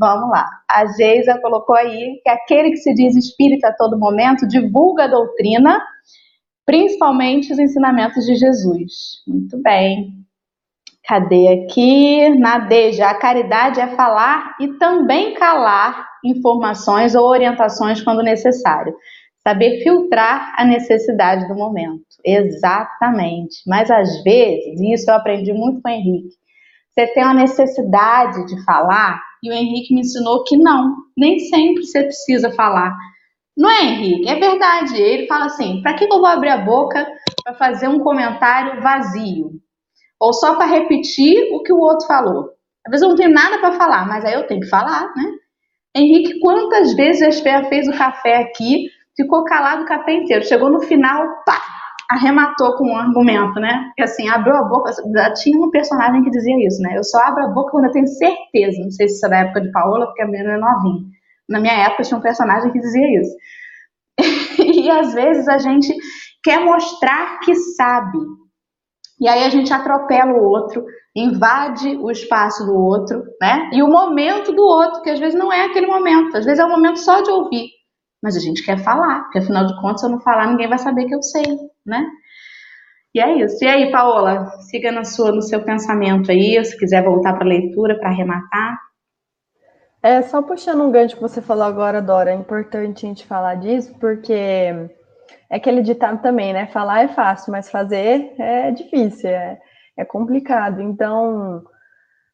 Vamos lá. A Geisa colocou aí que aquele que se diz espírita a todo momento divulga a doutrina, principalmente os ensinamentos de Jesus. Muito bem. Cadê aqui? Nadeja, a caridade é falar e também calar informações ou orientações quando necessário. Saber filtrar a necessidade do momento. Exatamente. Mas às vezes, e isso eu aprendi muito com o Henrique, você tem uma necessidade de falar, e o Henrique me ensinou que não, nem sempre você precisa falar. Não é, Henrique? É verdade. Ele fala assim: para que eu vou abrir a boca para fazer um comentário vazio? Ou só para repetir o que o outro falou? Às vezes eu não tenho nada para falar, mas aí eu tenho que falar, né? Henrique, quantas vezes a fez o café aqui, ficou calado o café inteiro, chegou no final, pá, arrematou com um argumento, né? Que assim, abriu a boca, tinha um personagem que dizia isso, né? Eu só abro a boca quando eu tenho certeza, não sei se isso é da época de Paola, porque a menina é novinha. Na minha época tinha um personagem que dizia isso. (laughs) e às vezes a gente quer mostrar que sabe. E aí a gente atropela o outro, invade o espaço do outro, né? E o momento do outro, que às vezes não é aquele momento, às vezes é o momento só de ouvir. Mas a gente quer falar, porque afinal de contas, se eu não falar, ninguém vai saber que eu sei, né? E é isso. E aí, Paola, siga na sua, no seu pensamento aí, se quiser voltar para a leitura para arrematar. É, só puxando um gancho que você falou agora, Dora, é importante a gente falar disso, porque é aquele ditado também, né? Falar é fácil, mas fazer é difícil, é, é complicado. Então,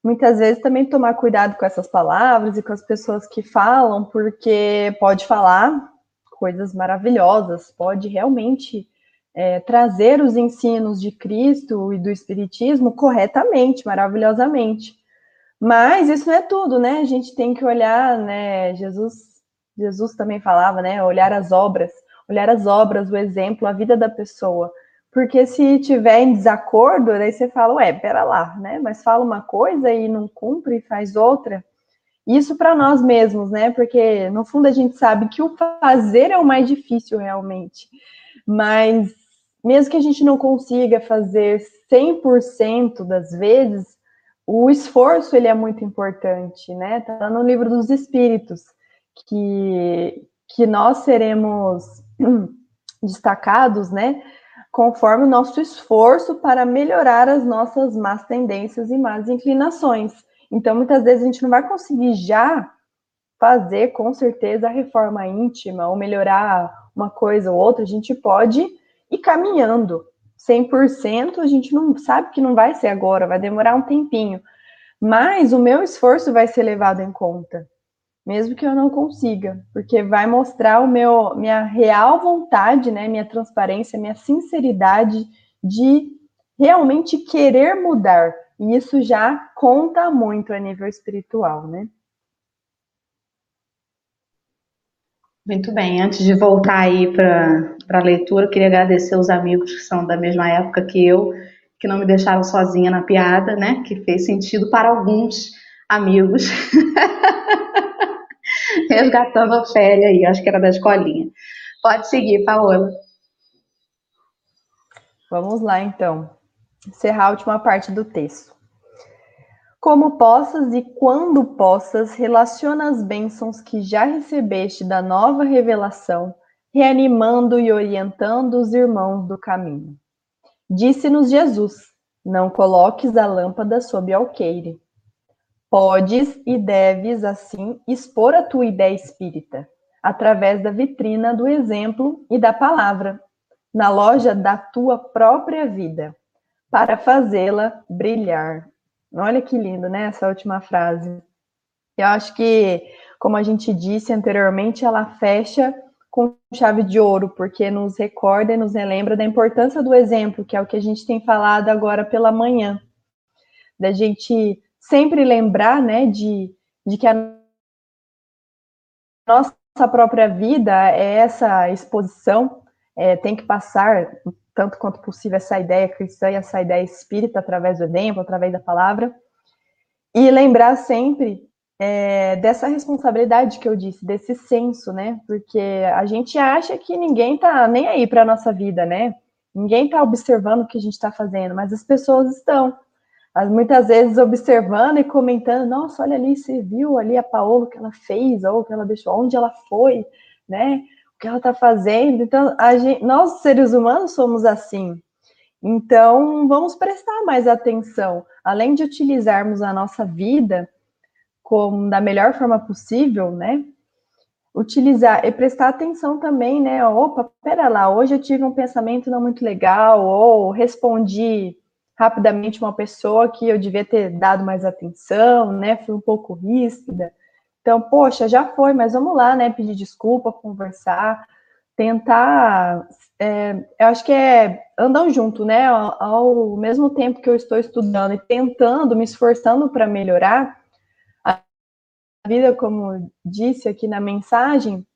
muitas vezes também tomar cuidado com essas palavras e com as pessoas que falam, porque pode falar coisas maravilhosas, pode realmente é, trazer os ensinos de Cristo e do Espiritismo corretamente, maravilhosamente. Mas isso não é tudo, né? A gente tem que olhar, né? Jesus, Jesus também falava, né? Olhar as obras, olhar as obras, o exemplo, a vida da pessoa. Porque se tiver em desacordo, daí você fala, ué, pera lá, né? Mas fala uma coisa e não cumpre e faz outra. Isso para nós mesmos, né? Porque no fundo a gente sabe que o fazer é o mais difícil realmente. Mas mesmo que a gente não consiga fazer 100% das vezes, o esforço ele é muito importante, né? Tá no livro dos Espíritos que que nós seremos (clears throat) destacados, né? Conforme o nosso esforço para melhorar as nossas más tendências e más inclinações. Então, muitas vezes a gente não vai conseguir já fazer com certeza a reforma íntima ou melhorar uma coisa ou outra, a gente pode ir caminhando, 100% a gente não sabe que não vai ser agora, vai demorar um tempinho. Mas o meu esforço vai ser levado em conta, mesmo que eu não consiga, porque vai mostrar o meu minha real vontade, né, minha transparência, minha sinceridade de realmente querer mudar. E isso já conta muito a nível espiritual, né? Muito bem, antes de voltar aí para a leitura, queria agradecer os amigos que são da mesma época que eu, que não me deixaram sozinha na piada, né? Que fez sentido para alguns amigos. (laughs) (laughs) Resgatando a Ofélia aí, acho que era da escolinha. Pode seguir, Paola. Vamos lá, então. Encerrar a última parte do texto. Como possas e quando possas, relaciona as bênçãos que já recebeste da nova revelação, reanimando e orientando os irmãos do caminho. Disse-nos Jesus: Não coloques a lâmpada sob alqueire. Podes e deves, assim, expor a tua ideia espírita, através da vitrina do exemplo e da palavra, na loja da tua própria vida, para fazê-la brilhar. Olha que lindo, né? Essa última frase. Eu acho que, como a gente disse anteriormente, ela fecha com chave de ouro, porque nos recorda e nos relembra da importância do exemplo, que é o que a gente tem falado agora pela manhã. Da gente sempre lembrar, né, de, de que a nossa própria vida é essa exposição, é, tem que passar tanto quanto possível essa ideia cristã e essa ideia espírita através do exemplo, através da palavra. E lembrar sempre é, dessa responsabilidade que eu disse, desse senso, né? Porque a gente acha que ninguém tá nem aí para nossa vida, né? Ninguém tá observando o que a gente está fazendo, mas as pessoas estão. As, muitas vezes observando e comentando, nossa, olha ali, você viu ali a Paola que ela fez, ou que ela deixou, onde ela foi, né? O que ela está fazendo. Então, gente, nós, seres humanos, somos assim. Então, vamos prestar mais atenção. Além de utilizarmos a nossa vida como da melhor forma possível, né? Utilizar e prestar atenção também, né? Opa, pera lá, hoje eu tive um pensamento não muito legal, ou respondi rapidamente uma pessoa que eu devia ter dado mais atenção, né? Fui um pouco ríspida. Então, poxa, já foi, mas vamos lá, né? Pedir desculpa, conversar, tentar. É, eu acho que é andam junto, né? Ao, ao mesmo tempo que eu estou estudando e tentando, me esforçando para melhorar, vida, como disse aqui na mensagem,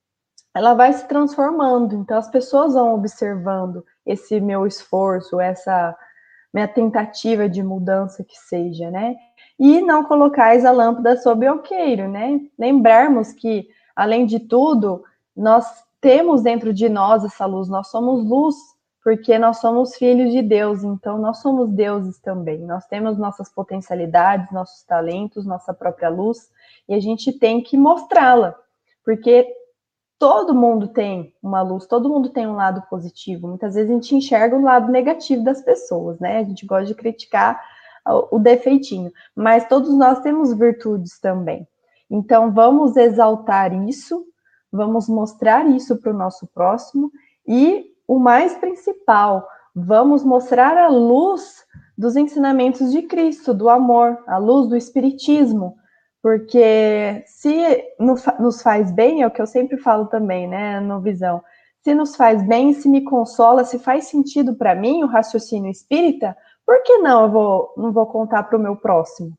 ela vai se transformando. Então, as pessoas vão observando esse meu esforço, essa minha tentativa de mudança que seja, né? E não colocais a lâmpada sob o alqueiro, né? Lembrarmos que, além de tudo, nós temos dentro de nós essa luz, nós somos luz, porque nós somos filhos de Deus, então nós somos deuses também. Nós temos nossas potencialidades, nossos talentos, nossa própria luz, e a gente tem que mostrá-la, porque todo mundo tem uma luz, todo mundo tem um lado positivo. Muitas vezes a gente enxerga o lado negativo das pessoas, né? A gente gosta de criticar o defeitinho, mas todos nós temos virtudes também. Então vamos exaltar isso, vamos mostrar isso para o nosso próximo e o mais principal, vamos mostrar a luz dos ensinamentos de Cristo, do amor, a luz do espiritismo, porque se nos faz bem, é o que eu sempre falo também, né, no Visão, se nos faz bem, se me consola, se faz sentido para mim o raciocínio espírita, por que não eu vou, não vou contar para o meu próximo?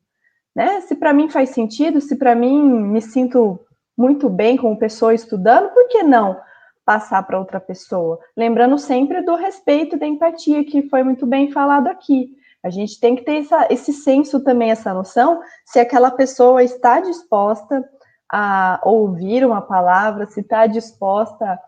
Né? Se para mim faz sentido, se para mim me sinto muito bem como pessoa estudando, por que não passar para outra pessoa? Lembrando sempre do respeito, da empatia, que foi muito bem falado aqui. A gente tem que ter essa, esse senso também, essa noção, se aquela pessoa está disposta a ouvir uma palavra, se está disposta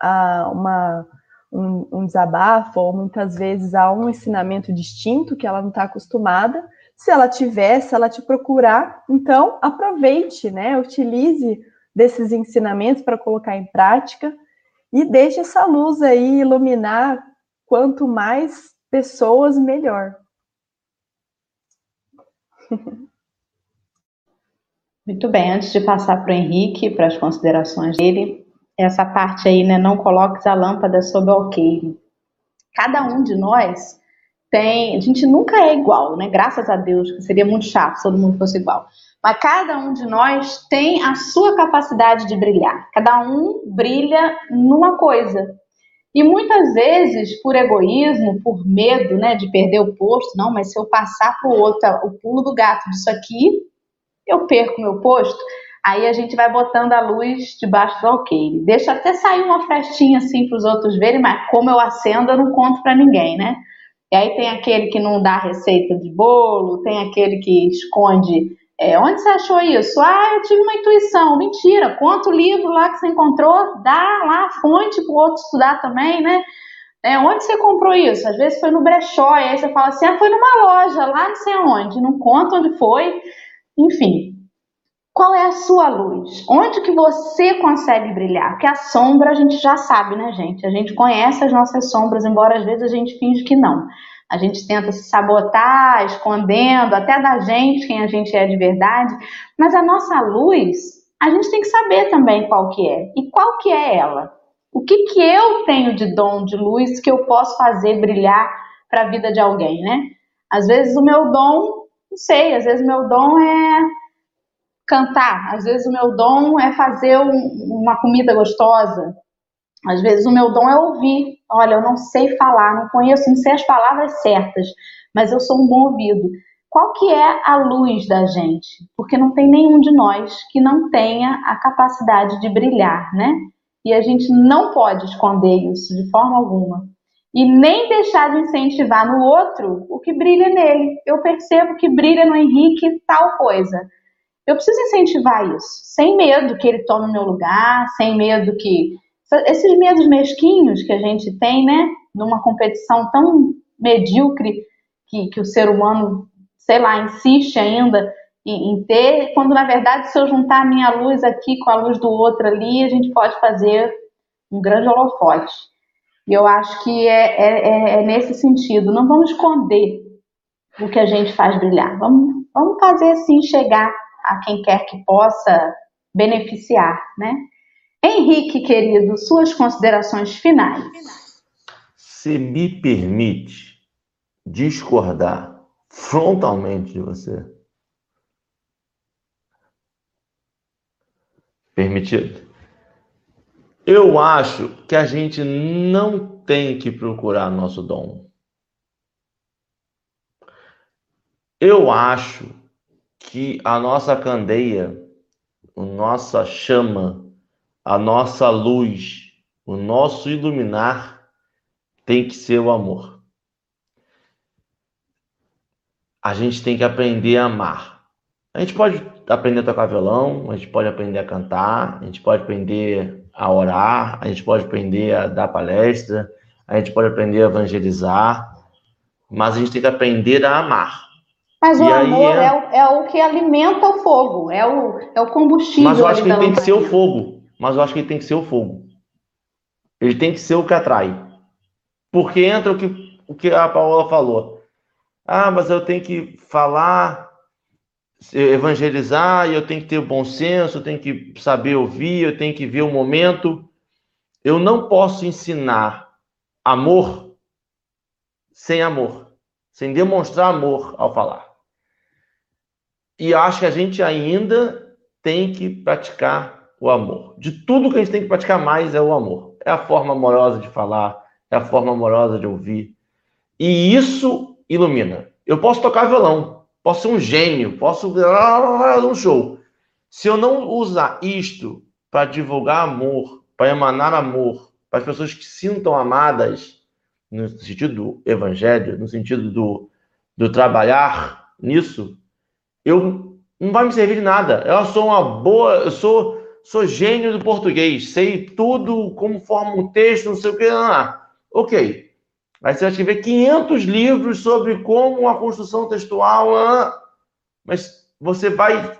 a uma, um, um desabafo, ou muitas vezes a um ensinamento distinto que ela não está acostumada. Se ela tiver, se ela te procurar, então aproveite, né? Utilize desses ensinamentos para colocar em prática e deixe essa luz aí iluminar quanto mais pessoas, melhor. (laughs) Muito bem, antes de passar para o Henrique, para as considerações dele, essa parte aí, né? Não coloques a lâmpada sob o alqueire. Cada um de nós tem. A gente nunca é igual, né? Graças a Deus, que seria muito chato se todo mundo fosse igual. Mas cada um de nós tem a sua capacidade de brilhar. Cada um brilha numa coisa. E muitas vezes, por egoísmo, por medo né, de perder o posto, não, mas se eu passar para o outro o pulo do gato disso aqui, eu perco meu posto. Aí a gente vai botando a luz debaixo do alqueire. Deixa até sair uma frestinha assim para os outros verem, mas como eu acendo, eu não conto para ninguém, né? E aí tem aquele que não dá receita de bolo, tem aquele que esconde é, onde você achou isso? Ah, eu tive uma intuição. Mentira. Quanto livro lá que você encontrou? Dá lá a fonte para o outro estudar também, né? É, onde você comprou isso? Às vezes foi no brechó, e aí você fala assim, ah, foi numa loja, lá não sei aonde. Não conta onde foi. Enfim, qual é a sua luz? Onde que você consegue brilhar? Porque a sombra a gente já sabe, né, gente? A gente conhece as nossas sombras, embora às vezes a gente finge que não. A gente tenta se sabotar, escondendo até da gente quem a gente é de verdade, mas a nossa luz, a gente tem que saber também qual que é. E qual que é ela? O que que eu tenho de dom de luz que eu posso fazer brilhar para a vida de alguém, né? Às vezes o meu dom, não sei, às vezes o meu dom é cantar, às vezes o meu dom é fazer um, uma comida gostosa, às vezes o meu dom é ouvir. Olha, eu não sei falar, não conheço, não sei as palavras certas, mas eu sou um bom ouvido. Qual que é a luz da gente? Porque não tem nenhum de nós que não tenha a capacidade de brilhar, né? E a gente não pode esconder isso de forma alguma. E nem deixar de incentivar no outro o que brilha nele. Eu percebo que brilha no Henrique tal coisa. Eu preciso incentivar isso, sem medo que ele tome meu lugar, sem medo que. Esses medos mesquinhos que a gente tem, né? Numa competição tão medíocre que, que o ser humano, sei lá, insiste ainda em, em, ter, quando na verdade, se eu juntar a minha luz aqui com a luz do outro ali, a gente pode fazer um grande holofote. E eu acho que é, é, é, é nesse sentido. Não vamos esconder o que a gente faz brilhar. Vamos, vamos fazer assim chegar a quem quer que possa beneficiar, né? Henrique, querido, suas considerações finais. Se me permite discordar frontalmente de você. Permitido? Eu acho que a gente não tem que procurar nosso dom. Eu acho que a nossa candeia, a nossa chama, a nossa luz, o nosso iluminar tem que ser o amor. A gente tem que aprender a amar. A gente pode aprender a tocar violão, a gente pode aprender a cantar, a gente pode aprender a orar, a gente pode aprender a dar palestra, a gente pode aprender a evangelizar, mas a gente tem que aprender a amar. Mas e o amor é... É, o, é... o, que alimenta o fogo, é o, é o combustível. Mas eu acho que ele tem que ser o fogo. Mas eu acho que ele tem que ser o fogo. Ele tem que ser o que atrai. Porque entra o que, o que a Paola falou. Ah, mas eu tenho que falar, evangelizar, e eu tenho que ter bom senso, eu tenho que saber ouvir, eu tenho que ver o momento. Eu não posso ensinar amor sem amor, sem demonstrar amor ao falar. E acho que a gente ainda tem que praticar o amor. De tudo que a gente tem que praticar mais é o amor. É a forma amorosa de falar, é a forma amorosa de ouvir. E isso ilumina. Eu posso tocar violão, posso ser um gênio, posso (laughs) um show. Se eu não usar isto para divulgar amor, para emanar amor, para as pessoas que sintam amadas, no sentido do evangelho, no sentido do, do trabalhar nisso, eu não vai me servir de nada. Eu sou uma boa, eu sou sou gênio do português, sei tudo como forma um texto, não sei o que, ah, ok. Aí você vai escrever 500 livros sobre como a construção textual, ah, mas você vai.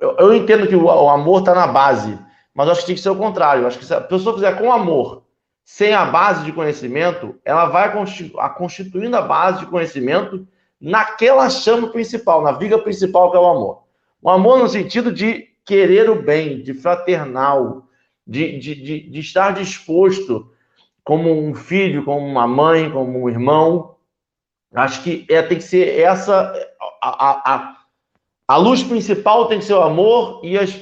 Eu, eu entendo que o, o amor está na base, mas acho que tem que ser o contrário. Eu acho que se a pessoa fizer com amor, sem a base de conhecimento, ela vai constituindo a base de conhecimento naquela chama principal, na viga principal que é o amor. O amor no sentido de querer o bem, de fraternal, de, de, de, de estar disposto como um filho, como uma mãe, como um irmão. Acho que é, tem que ser essa. A, a, a luz principal tem que ser o amor e as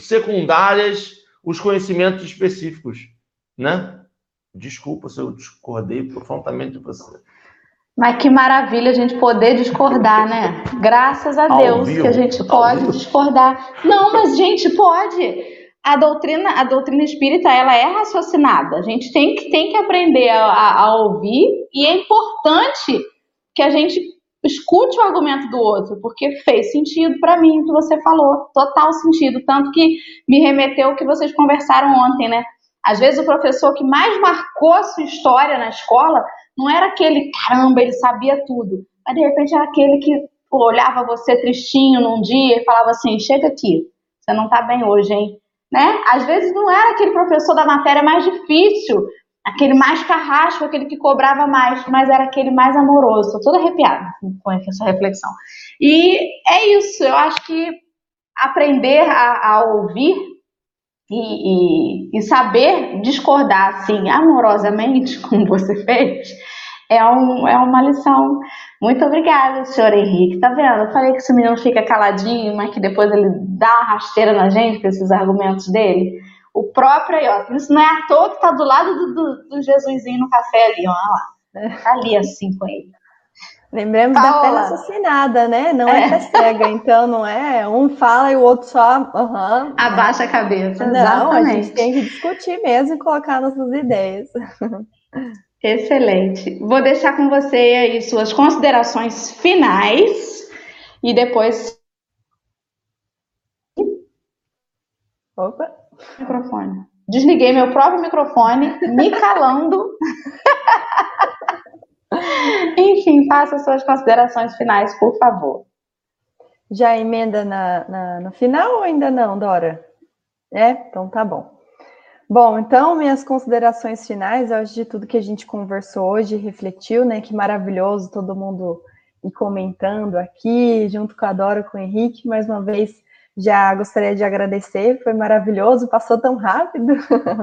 secundárias, os conhecimentos específicos. Né? Desculpa se eu discordei profundamente de você. Mas que maravilha a gente poder discordar, né? Graças a Deus que a gente pode discordar. Não, mas a gente pode. A doutrina, a doutrina espírita, ela é raciocinada. A gente tem que, tem que aprender a, a, a ouvir e é importante que a gente escute o argumento do outro, porque fez sentido para mim o que você falou, total sentido, tanto que me remeteu ao que vocês conversaram ontem, né? Às vezes o professor que mais marcou a sua história na escola não era aquele, caramba, ele sabia tudo. Mas de repente era aquele que pô, olhava você tristinho num dia e falava assim: chega aqui, você não tá bem hoje, hein? Né? Às vezes não era aquele professor da matéria mais difícil, aquele mais carrasco, aquele que cobrava mais, mas era aquele mais amoroso. Estou toda arrepiada com essa reflexão. E é isso, eu acho que aprender a, a ouvir e, e, e, saber discordar assim amorosamente, (laughs) como você fez, é, um, é uma lição. Muito obrigada, senhor Henrique. Tá vendo? Eu falei que esse menino fica caladinho, mas que depois ele dá uma rasteira na gente com esses argumentos dele. O próprio aí, ó. Isso não é à toa que tá do lado do, do, do Jesusinho no café ali, ó. Lá. Tá ali assim com ele. Lembremos Paola. da fé assassinada, né? Não é, é cega, então não é um fala e o outro só uhum, abaixa a cabeça. Não, Exatamente. a gente tem que discutir mesmo e colocar nossas ideias. Excelente. Vou deixar com você aí suas considerações finais e depois Opa! Microfone. Desliguei meu próprio microfone, me calando. (laughs) Enfim, faça suas considerações finais, por favor. Já emenda na, na, no final ou ainda não, Dora? É? Então tá bom. Bom, então, minhas considerações finais, acho de tudo que a gente conversou hoje, refletiu, né? Que maravilhoso todo mundo ir comentando aqui, junto com a Dora, com o Henrique. Mais uma vez, já gostaria de agradecer, foi maravilhoso, passou tão rápido.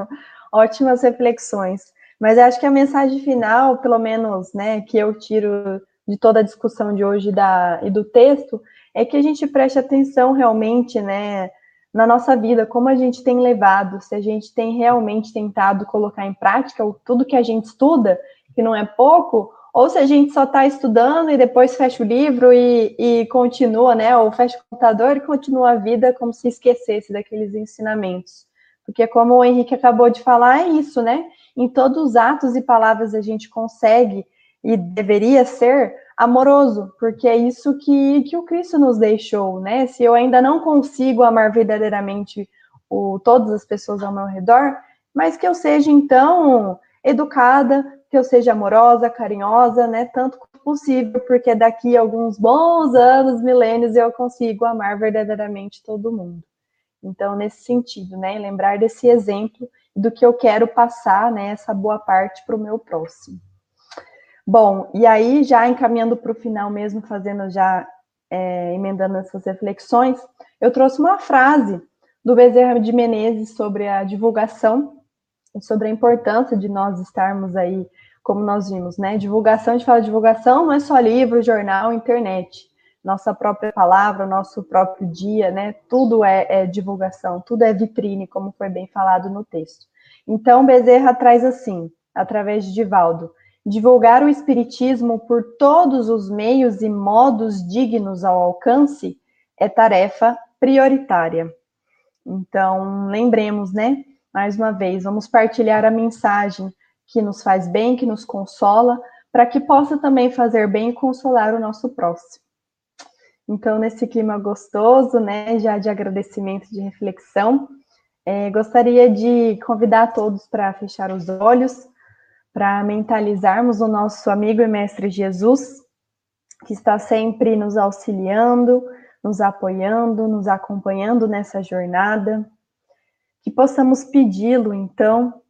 (laughs) Ótimas reflexões. Mas acho que a mensagem final, pelo menos, né, que eu tiro de toda a discussão de hoje da, e do texto, é que a gente preste atenção realmente, né, na nossa vida, como a gente tem levado, se a gente tem realmente tentado colocar em prática tudo que a gente estuda, que não é pouco, ou se a gente só está estudando e depois fecha o livro e, e, continua, né? Ou fecha o computador e continua a vida como se esquecesse daqueles ensinamentos. Porque, como o Henrique acabou de falar, é isso, né? Em todos os atos e palavras a gente consegue e deveria ser amoroso, porque é isso que, que o Cristo nos deixou, né? Se eu ainda não consigo amar verdadeiramente o, todas as pessoas ao meu redor, mas que eu seja então educada, que eu seja amorosa, carinhosa, né? Tanto possível, porque daqui a alguns bons anos, milênios, eu consigo amar verdadeiramente todo mundo. Então, nesse sentido, né? Lembrar desse exemplo do que eu quero passar, né? Essa boa parte para o meu próximo. Bom, e aí, já encaminhando para o final mesmo, fazendo já, é, emendando essas reflexões, eu trouxe uma frase do Bezerra de Menezes sobre a divulgação e sobre a importância de nós estarmos aí, como nós vimos, né? Divulgação, a gente fala divulgação, não é só livro, jornal, internet. Nossa própria palavra, nosso próprio dia, né? Tudo é, é divulgação, tudo é vitrine, como foi bem falado no texto. Então, Bezerra traz assim, através de Divaldo, divulgar o Espiritismo por todos os meios e modos dignos ao alcance é tarefa prioritária. Então, lembremos, né? Mais uma vez, vamos partilhar a mensagem que nos faz bem, que nos consola, para que possa também fazer bem e consolar o nosso próximo. Então, nesse clima gostoso, né, já de agradecimento, de reflexão, é, gostaria de convidar todos para fechar os olhos, para mentalizarmos o nosso amigo e mestre Jesus, que está sempre nos auxiliando, nos apoiando, nos acompanhando nessa jornada, que possamos pedi-lo, então,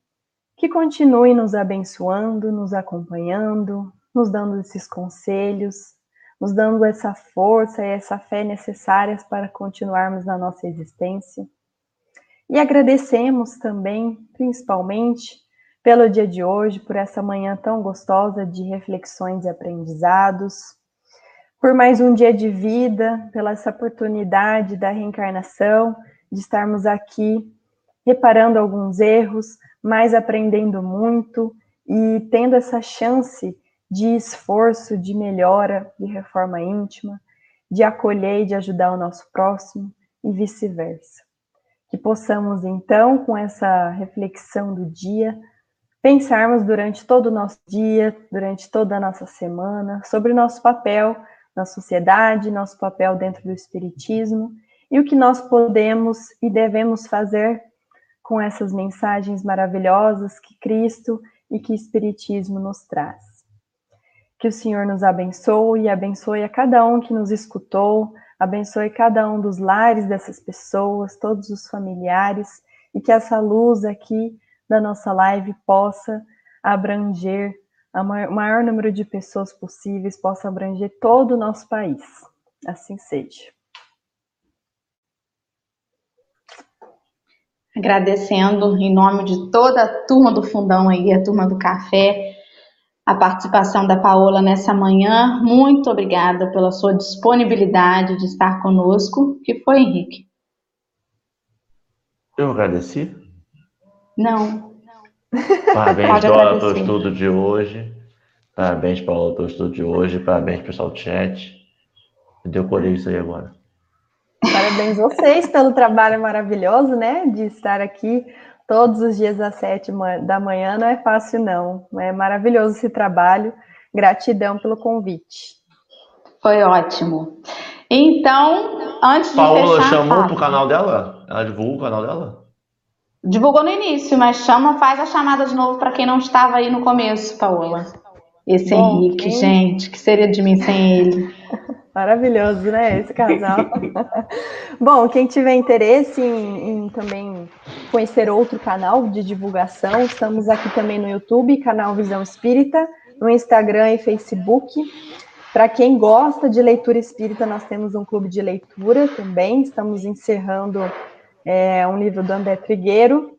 que continue nos abençoando, nos acompanhando, nos dando esses conselhos, nos dando essa força e essa fé necessárias para continuarmos na nossa existência. E agradecemos também, principalmente, pelo dia de hoje, por essa manhã tão gostosa de reflexões e aprendizados, por mais um dia de vida, pela essa oportunidade da reencarnação, de estarmos aqui reparando alguns erros, mas aprendendo muito e tendo essa chance de esforço, de melhora, de reforma íntima, de acolher e de ajudar o nosso próximo e vice-versa. Que possamos, então, com essa reflexão do dia, pensarmos durante todo o nosso dia, durante toda a nossa semana, sobre o nosso papel na sociedade, nosso papel dentro do Espiritismo e o que nós podemos e devemos fazer com essas mensagens maravilhosas que Cristo e que Espiritismo nos traz. Que o Senhor nos abençoe e abençoe a cada um que nos escutou, abençoe cada um dos lares dessas pessoas, todos os familiares, e que essa luz aqui da nossa live possa abranger o maior número de pessoas possíveis, possa abranger todo o nosso país. Assim seja. Agradecendo em nome de toda a turma do Fundão aí, a turma do café, a participação da Paola nessa manhã. Muito obrigada pela sua disponibilidade de estar conosco. que foi, Henrique? Eu agradeci. Não. Parabéns, (laughs) Dora, pelo estudo de hoje. Parabéns, Paulo, pelo estudo de hoje. Parabéns, pessoal do chat. Eu colhei isso aí agora. Parabéns vocês pelo trabalho maravilhoso, né? De estar aqui todos os dias às sete da manhã. Não é fácil, não. É maravilhoso esse trabalho. Gratidão pelo convite. Foi ótimo. Então, antes de Paola fechar... Paola chamou para o canal dela? Ela divulgou o canal dela? Divulgou no início, mas chama, faz a chamada de novo para quem não estava aí no começo, Paola. Esse Bom, Henrique, quem... gente, que seria de mim sem ele? Maravilhoso, né? Esse casal. (laughs) (laughs) Bom, quem tiver interesse em, em, também conhecer outro canal de divulgação, estamos aqui também no YouTube, canal Visão Espírita, no Instagram e Facebook. Para quem gosta de leitura espírita, nós temos um clube de leitura também. Estamos encerrando é, um livro do André Trigueiro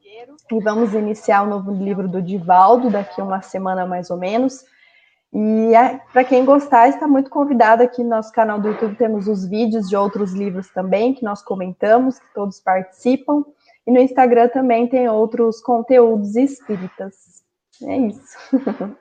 e vamos iniciar o um novo livro do Divaldo daqui a uma semana mais ou menos. E é, para quem gostar, está muito convidado aqui no nosso canal do YouTube. Temos os vídeos de outros livros também que nós comentamos, que todos participam. E no Instagram também tem outros conteúdos espíritas. É isso. (laughs)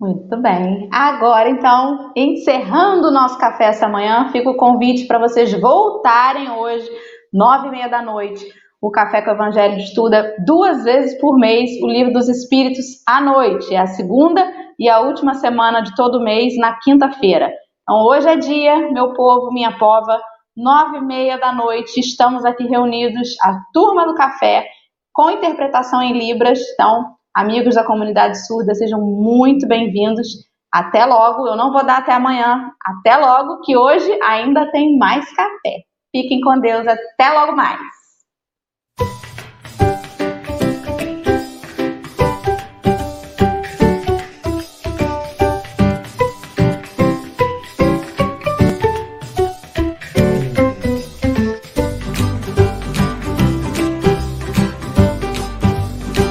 Muito bem. Agora, então, encerrando o nosso café essa manhã, fica o convite para vocês voltarem hoje, nove e meia da noite. O Café com o Evangelho estuda duas vezes por mês o Livro dos Espíritos à noite. É a segunda e a última semana de todo mês, na quinta-feira. Então, hoje é dia, meu povo, minha pova, nove e meia da noite, estamos aqui reunidos, a turma do café, com interpretação em Libras. Então, amigos da comunidade surda, sejam muito bem-vindos. Até logo, eu não vou dar até amanhã. Até logo, que hoje ainda tem mais café. Fiquem com Deus, até logo mais.